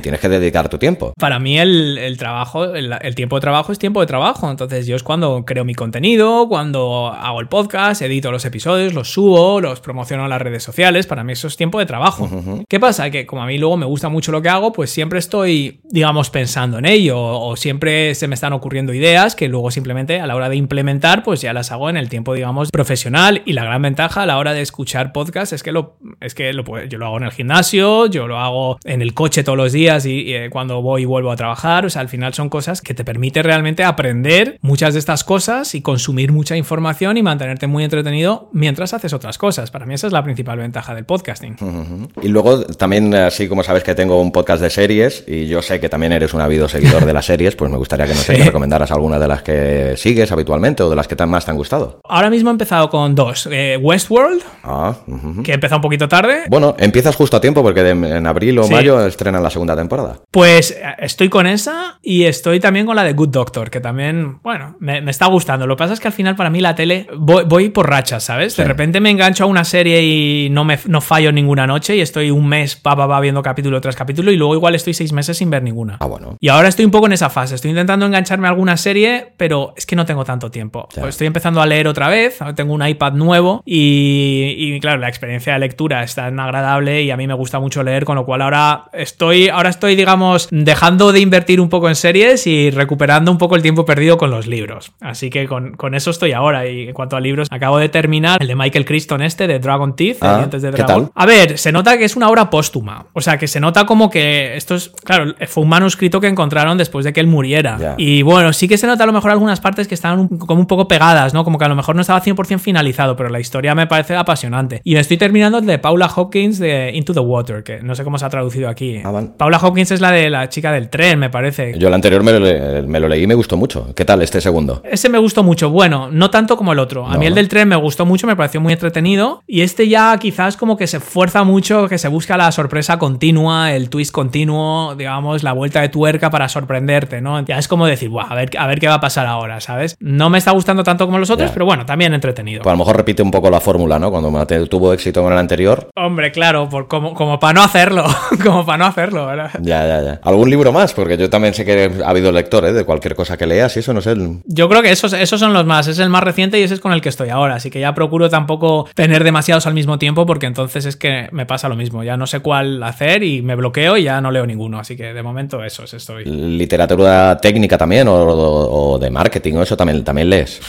tienes que dedicar tu tiempo. Para mí el, trabajo, el, tiempo de trabajo es tiempo de trabajo. Entonces yo es cuando creo mi contenido, cuando hago el podcast, edito los episodios, los subo, los promociono en las redes sociales. Para mí eso es tiempo de trabajo. ¿Qué pasa? Que como a mí luego me gusta mucho lo que hago, pues siempre estoy, digamos, pensando en ello o siempre se me están ocurriendo ideas que luego simplemente a la hora de implementar, pues ya las hago en el tiempo, digamos, profesional. Y la gran ventaja a la hora de escuchar podcast es que lo, es que lo, yo lo hago en el gimnasio, yo lo hago en el coche todos los días y, eh, cuando voy y vuelvo a trabajar. O sea, al final son cosas que te permite realmente aprender muchas de estas cosas y consumir mucha información y mantenerte muy entretenido mientras haces otras cosas. Para mí esa es la principal ventaja del podcasting. Y luego también, así como sabes que tengo un podcast de series y yo sé que también eres un habido seguidor de las series, pues me gustaría que nos sí. recomendaras alguna de las que sigues habitualmente o de las que más te han gustado. Ahora mismo he empezado con dos. Eh, Westworld, ah, uh -huh. que he empezado un poquito tarde. Bueno, empiezas justo a tiempo porque de, en abril o sí. mayo estrenan la segunda temporada. Pues eh, estoy con esa y estoy también con la de Good Doctor, que también, bueno, me, me está gustando. Lo que pasa es que al final para mí la tele voy, voy por rachas, ¿sabes? Sí. De repente me engancho a una serie y no, me, no fallo ninguna noche y estoy un mes pa, pa, pa, viendo capítulo tras capítulo y luego igual estoy seis meses sin ver ninguna. Ah, bueno. Y ahora estoy un poco en esa fase. Estoy intentando engancharme a alguna serie, pero es que no tengo tanto tiempo. Pues estoy empezando a leer otra vez. Tengo un iPad nuevo y, y, claro, la experiencia de lectura es tan agradable y a mí me gusta mucho leer, con lo cual ahora estoy, ahora estoy, digamos, dejando de invertir un poco en series y recuperando un poco el tiempo perdido con los libros. Así que con, con eso estoy ahora. Y en cuanto a libros, acabo de terminar el de Michael Crichton este, de Dragon Teeth, ah, Dientes de Dragón. A ver, se nota que es una obra póstuma. O sea, que se nota como que esto es, claro, fue un manuscrito que encontraron después de que él muriera. Yeah. Y bueno, sí que se nota a lo mejor algunas partes que estaban un, como un poco pegadas, ¿no? Como que a lo mejor no estaba 100% finalizado, pero la historia me parece apasionante. Y me estoy terminando el de Paula Hopkins de Into the Water, que no sé cómo se ha traducido aquí. Ah. Paula Hopkins es la de la chica del tren, me parece. Yo el anterior me lo, me lo leí y me gustó mucho. ¿Qué tal este segundo? Ese me gustó mucho. Bueno, no tanto como el otro. A no. mí el del tren me gustó mucho, me pareció muy entretenido. Y este ya quizás como que se fuerza mucho, que se busca la sorpresa continua, el twist continuo, digamos, la vuelta de tuerca para sorprenderte, ¿no? Ya es como decir, a ver, a ver qué va a pasar ahora, ¿sabes? No me está gustando tanto como los otros, pero bueno, también entretenido. Pues a lo mejor repite un poco la fórmula, ¿no? Cuando tuvo éxito con el anterior. Hombre, claro, por, como, como para no hacerlo, como para no hacerlo, ¿verdad? Ya, ya, ya. ¿Algún libro más? Porque yo también sé que ha habido lector, ¿eh? De cualquier cosa que leas y eso no sé. El... Yo creo que esos, esos son los más, es el más reciente y ese es con el que estoy ahora, así que ya procuro tampoco tener demasiados al mismo tiempo porque entonces es que me pasa lo mismo, ya no sé cuál hacer y me bloqueo y ya no leo ninguno, así que de momento eso es estoy. ¿Literatura técnica también o, o, o de marketing o eso también, también lees?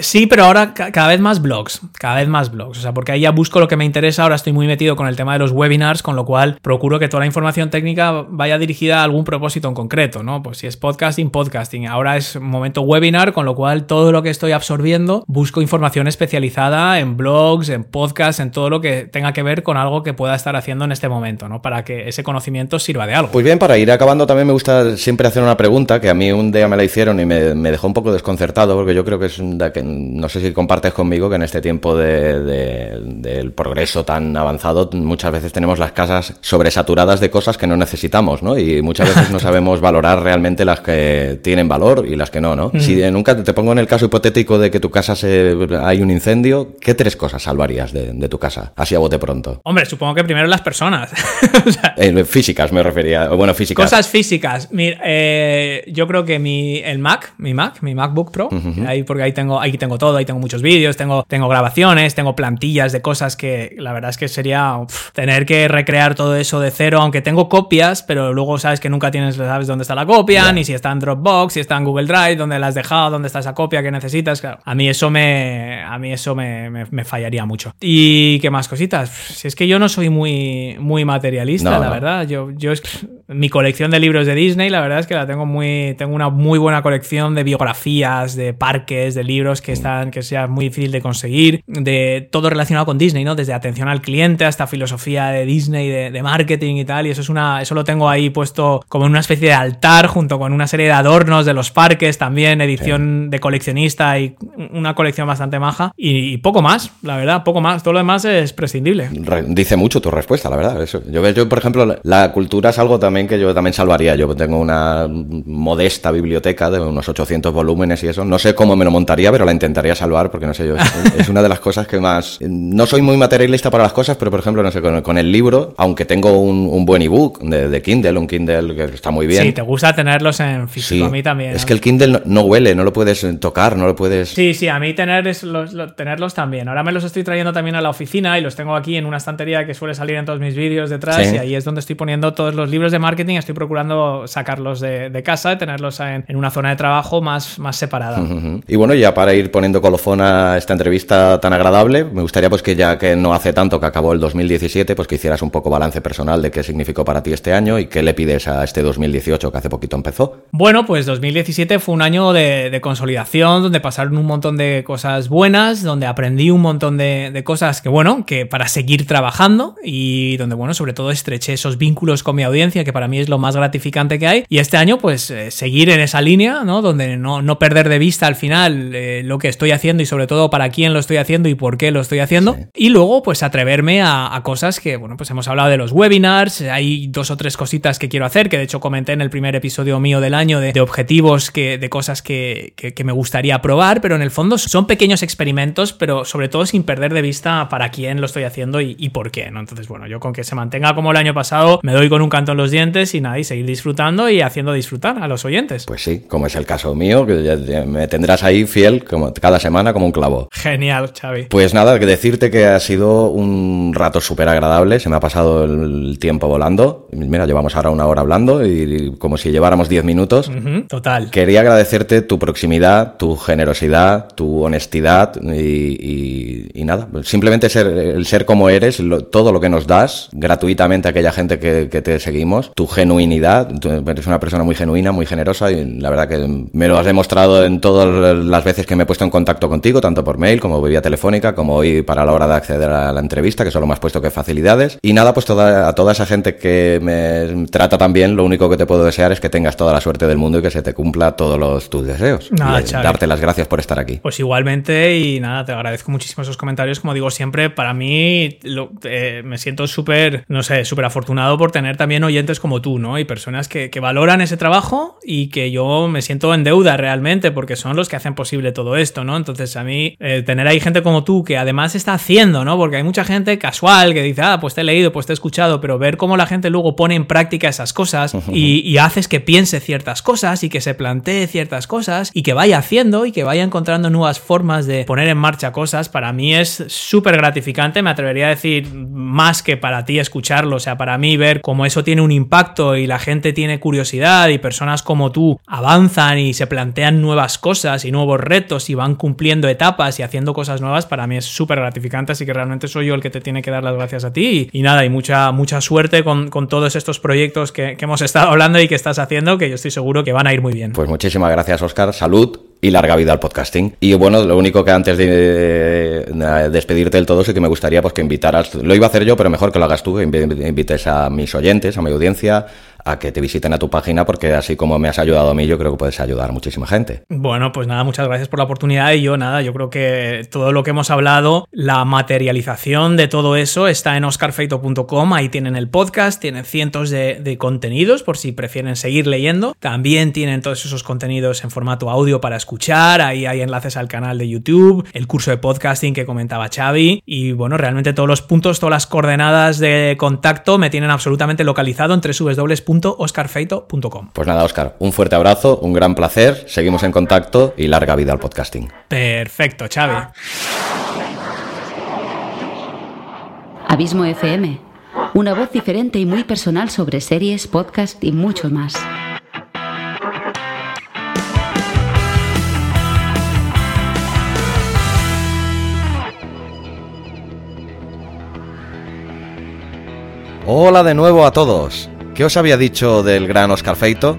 Sí, pero ahora cada vez más blogs, cada vez más blogs, o sea, porque ahí ya busco lo que me interesa, ahora estoy muy metido con el tema de los webinars, con lo procuro que toda la información técnica vaya dirigida a algún propósito en concreto, ¿no? Pues si es podcasting, podcasting, ahora es momento webinar, con lo cual todo lo que estoy absorbiendo busco información especializada en blogs, en podcasts, en todo lo que tenga que ver con algo que pueda estar haciendo en este momento, ¿no? Para que ese conocimiento sirva de algo. Pues bien, para ir acabando también me gusta siempre hacer una pregunta que a mí un día me la hicieron y me, dejó un poco desconcertado porque yo creo que es una que no sé si compartes conmigo que en este tiempo de, del progreso tan avanzado muchas veces tenemos las casas sobresaturadas de cosas que no necesitamos, ¿no? Y muchas veces no sabemos valorar realmente las que tienen valor y las que no, ¿no? Mm. Si nunca te pongo en el caso hipotético de que tu casa se hay un incendio, ¿qué tres cosas salvarías de, de tu casa? Así a bote pronto. Hombre, supongo que primero las personas. o sea, eh, físicas me refería, bueno, físicas. Cosas físicas. Mira, eh, yo creo que mi el Mac, mi Mac, mi MacBook Pro, uh -huh. ahí porque ahí tengo ahí tengo todo, ahí tengo muchos vídeos, tengo tengo grabaciones, tengo plantillas de cosas que la verdad es que sería uf, tener que recrear todo eso de cero, aunque tengo copias, pero luego sabes que nunca tienes sabes dónde está la copia, yeah. ni si está en Dropbox, si está en Google Drive, dónde la has dejado, dónde está esa copia que necesitas, claro. A mí eso me a mí eso me, me, me fallaría mucho. ¿Y qué más cositas? Si es que yo no soy muy muy materialista, no, la no. verdad. Yo yo es mi colección de libros de Disney, la verdad es que la tengo muy tengo una muy buena colección de biografías, de parques, de libros que están que sea muy difícil de conseguir, de todo relacionado con Disney, ¿no? Desde atención al cliente hasta filosofía de Disney, de, de marketing y tal, y eso es una eso lo tengo ahí puesto como en una especie de altar junto con una serie de adornos de los parques también, edición sí. de coleccionista y una colección bastante maja y, y, poco más, la verdad, poco más, todo lo demás es prescindible. Dice mucho tu respuesta, la verdad, eso. Yo yo por ejemplo, la cultura es algo también que yo también salvaría. Yo tengo una modesta biblioteca de unos 800 volúmenes y eso. No sé cómo me lo montaría, pero la intentaría salvar porque no sé yo. Es, una de las cosas que más. No soy muy materialista para las cosas, pero por ejemplo, no sé, con, con el libro, aunque tengo un, un buen ebook de, de, Kindle, un Kindle que está muy bien. Sí, te gusta tenerlos en físico, sí. a mí también. Es que el Kindle no, no, huele, no lo puedes tocar, no lo puedes. Sí, sí, a mí tener los, los, tenerlos también. Ahora me los estoy trayendo también a la oficina y los tengo aquí en una estantería que suele salir en todos mis vídeos detrás sí. y ahí es donde estoy poniendo todos los libros de marketing. Estoy procurando sacarlos de, de casa, tenerlos en, en, una zona de trabajo más, más separada. Uh -huh. Y bueno, ya para ir poniendo colofón a esta entrevista tan agradable, me gustaría pues que ya que no hace tanto que acabó el 2017, pues que hicieras un poco balance personal de qué significó para ti este año y qué le pides a este 2018 que hace poquito empezó. Bueno, pues 2017 fue un año de, consolidación, donde pasaron un montón de cosas buenas, donde aprendí un montón de, de, cosas que, bueno, que para seguir trabajando y donde, bueno, sobre todo estreché esos vínculos con mi audiencia, que para mí es lo más gratificante que hay. Y este año, pues, eh, seguir en esa línea, ¿no? Donde no, no perder de vista al final eh, lo que estoy haciendo y sobre todo para quién lo estoy haciendo y por qué lo estoy haciendo. Y luego, pues, atreverme a, a cosas que, bueno, pues hemos hablado de los webinars, hay dos o tres cositas que quiero hacer, que de hecho comenté en el primer episodio mío del año de, objetivos, que, de cosas que, que, me gustaría probar, pero en el fondo son pequeños experimentos, pero sobre todo sin perder de vista para quién lo estoy haciendo y, por qué, ¿no? Entonces, bueno, yo con que se mantenga como el año pasado, me doy con un canto en los dientes y nada, y seguir disfrutando y haciendo disfrutar a los oyentes. Pues sí, como es el caso mío, que me tendrás ahí fiel como cada semana como un clavo. Genial, Xavi. Pues nada, que decirte que ha sido un rato súper agradable, se me ha pasado el tiempo volando. Mira, llevamos ahora una hora hablando y como si lleváramos 10 minutos. total. Quería agradecerte tu proximidad, tu generosidad, tu honestidad y, nada, simplemente ser, el ser como eres, todo lo que nos das gratuitamente a aquella gente que, te seguimos, tu genuinidad, eres una persona muy genuina, muy generosa y la verdad que me lo has demostrado en todas las veces que me he puesto en contacto contigo, tanto por mail como vía telefónica, como hoy para la hora de acceder a la entrevista, que solo me has puesto que facilidades. Y nada, pues toda, a toda esa gente que me trata tan bien, lo único que te puedo desear es que tengas toda la suerte del mundo y que se te cumpla todos los, tus deseos. Nada, y darte las gracias por estar aquí. Pues igualmente y nada, te agradezco muchísimo esos comentarios. Como digo siempre, para mí eh, me siento súper, no sé, súper afortunado por tener también oyentes como tú, ¿no? Y personas que, valoran ese trabajo y que yo me siento en deuda realmente porque son los que hacen posible todo esto, ¿no? Entonces a mí eh, tener ahí gente como tú que además está haciendo, ¿no? Porque hay mucha gente casual que dice, ah, pues te he leído, pues escuchado, pero ver cómo la gente luego pone en práctica esas cosas y, haces que piense ciertas cosas y que se plantee ciertas cosas y que vaya haciendo y que vaya encontrando nuevas formas de poner en marcha cosas, para mí es súper gratificante, me atrevería a decir más que para ti escucharlo, o sea, para mí ver cómo eso tiene un impacto y la gente tiene curiosidad y personas como tú avanzan y se plantean nuevas cosas y nuevos retos y van cumpliendo etapas y haciendo cosas nuevas, para mí es súper gratificante, así que realmente soy yo el que te tiene que dar las gracias a ti y, nada, y mucha, mucha suerte con, todos estos proyectos que, hemos estado hablando y que estás haciendo, que yo estoy seguro que van a ir muy bien. Pues muchísimas gracias, Oscar. Salud y larga vida al podcasting. Y bueno, lo único que antes de, despedirte del todo sí que me gustaría pues que invitaras, lo iba a hacer yo, pero mejor que lo hagas tú, que invites a mis oyentes, a mi audiencia, a que te visiten a tu página porque así como me has ayudado a mí, yo creo que puedes ayudar a muchísima gente. Bueno, pues nada, muchas gracias por la oportunidad y yo nada, yo creo que todo lo que hemos hablado, la materialización de todo eso está en oscarfeito.com, ahí tienen el podcast, tienen cientos de, contenidos por si prefieren seguir leyendo, también tienen todos esos contenidos en formato audio para escuchar, ahí hay enlaces al canal de YouTube, el curso de podcasting que comentaba Xavi y bueno, realmente todos los puntos, todas las coordenadas de contacto me tienen absolutamente localizado en www www.oscarfeito.com. Pues nada, Oscar, un fuerte abrazo, un gran placer, seguimos en contacto y larga vida al podcasting. Perfecto, Chávez. Abismo FM, una voz diferente y muy personal sobre series, podcast y mucho más. Hola de nuevo a todos. ¿Qué os había dicho del gran Oscar Feito?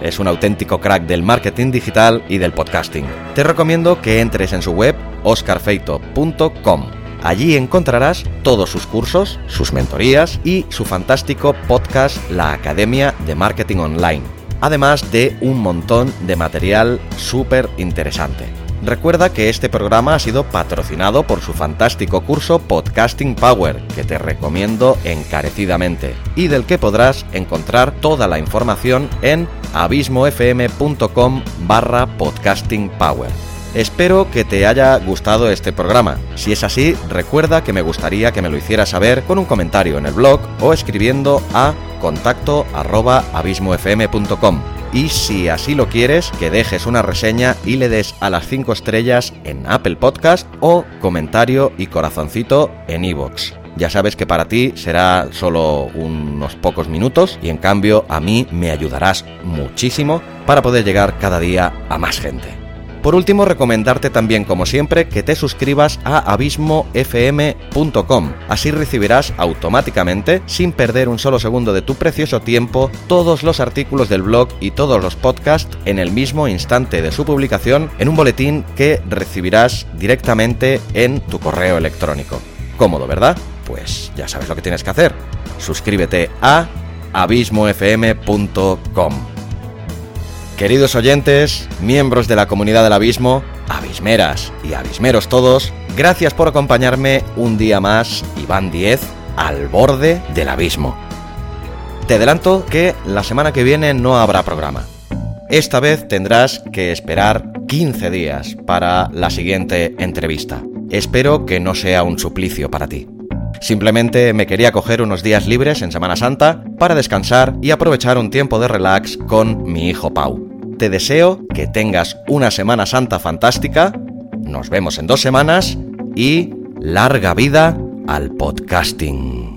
Es un auténtico crack del marketing digital y del podcasting. Te recomiendo que entres en su web oscarfeito.com. Allí encontrarás todos sus cursos, sus mentorías y su fantástico podcast La Academia de Marketing Online, además de un montón de material súper interesante. Recuerda que este programa ha sido patrocinado por su fantástico curso Podcasting Power, que te recomiendo encarecidamente, y del que podrás encontrar toda la información en abismofm.com barra podcasting power. Espero que te haya gustado este programa. Si es así, recuerda que me gustaría que me lo hicieras saber con un comentario en el blog o escribiendo a contacto arroba abismofm.com y si así lo quieres, que dejes una reseña y le des a las 5 estrellas en Apple Podcast o comentario y corazoncito en iVoox. Ya sabes que para ti será solo unos pocos minutos y en cambio a mí me ayudarás muchísimo para poder llegar cada día a más gente. Por último, recomendarte también, como siempre, que te suscribas a abismofm.com. Así recibirás automáticamente, sin perder un solo segundo de tu precioso tiempo, todos los artículos del blog y todos los podcasts en el mismo instante de su publicación en un boletín que recibirás directamente en tu correo electrónico. Cómodo, ¿verdad? Pues ya sabes lo que tienes que hacer. Suscríbete a abismofm.com. Queridos oyentes, miembros de la comunidad del abismo, abismeras y abismeros todos, gracias por acompañarme un día más, Iván 10, al borde del abismo. Te adelanto que la semana que viene no habrá programa. Esta vez tendrás que esperar 15 días para la siguiente entrevista. Espero que no sea un suplicio para ti. Simplemente me quería coger unos días libres en Semana Santa para descansar y aprovechar un tiempo de relax con mi hijo Pau te deseo que tengas una Semana Santa fantástica, nos vemos en dos semanas y larga vida al podcasting.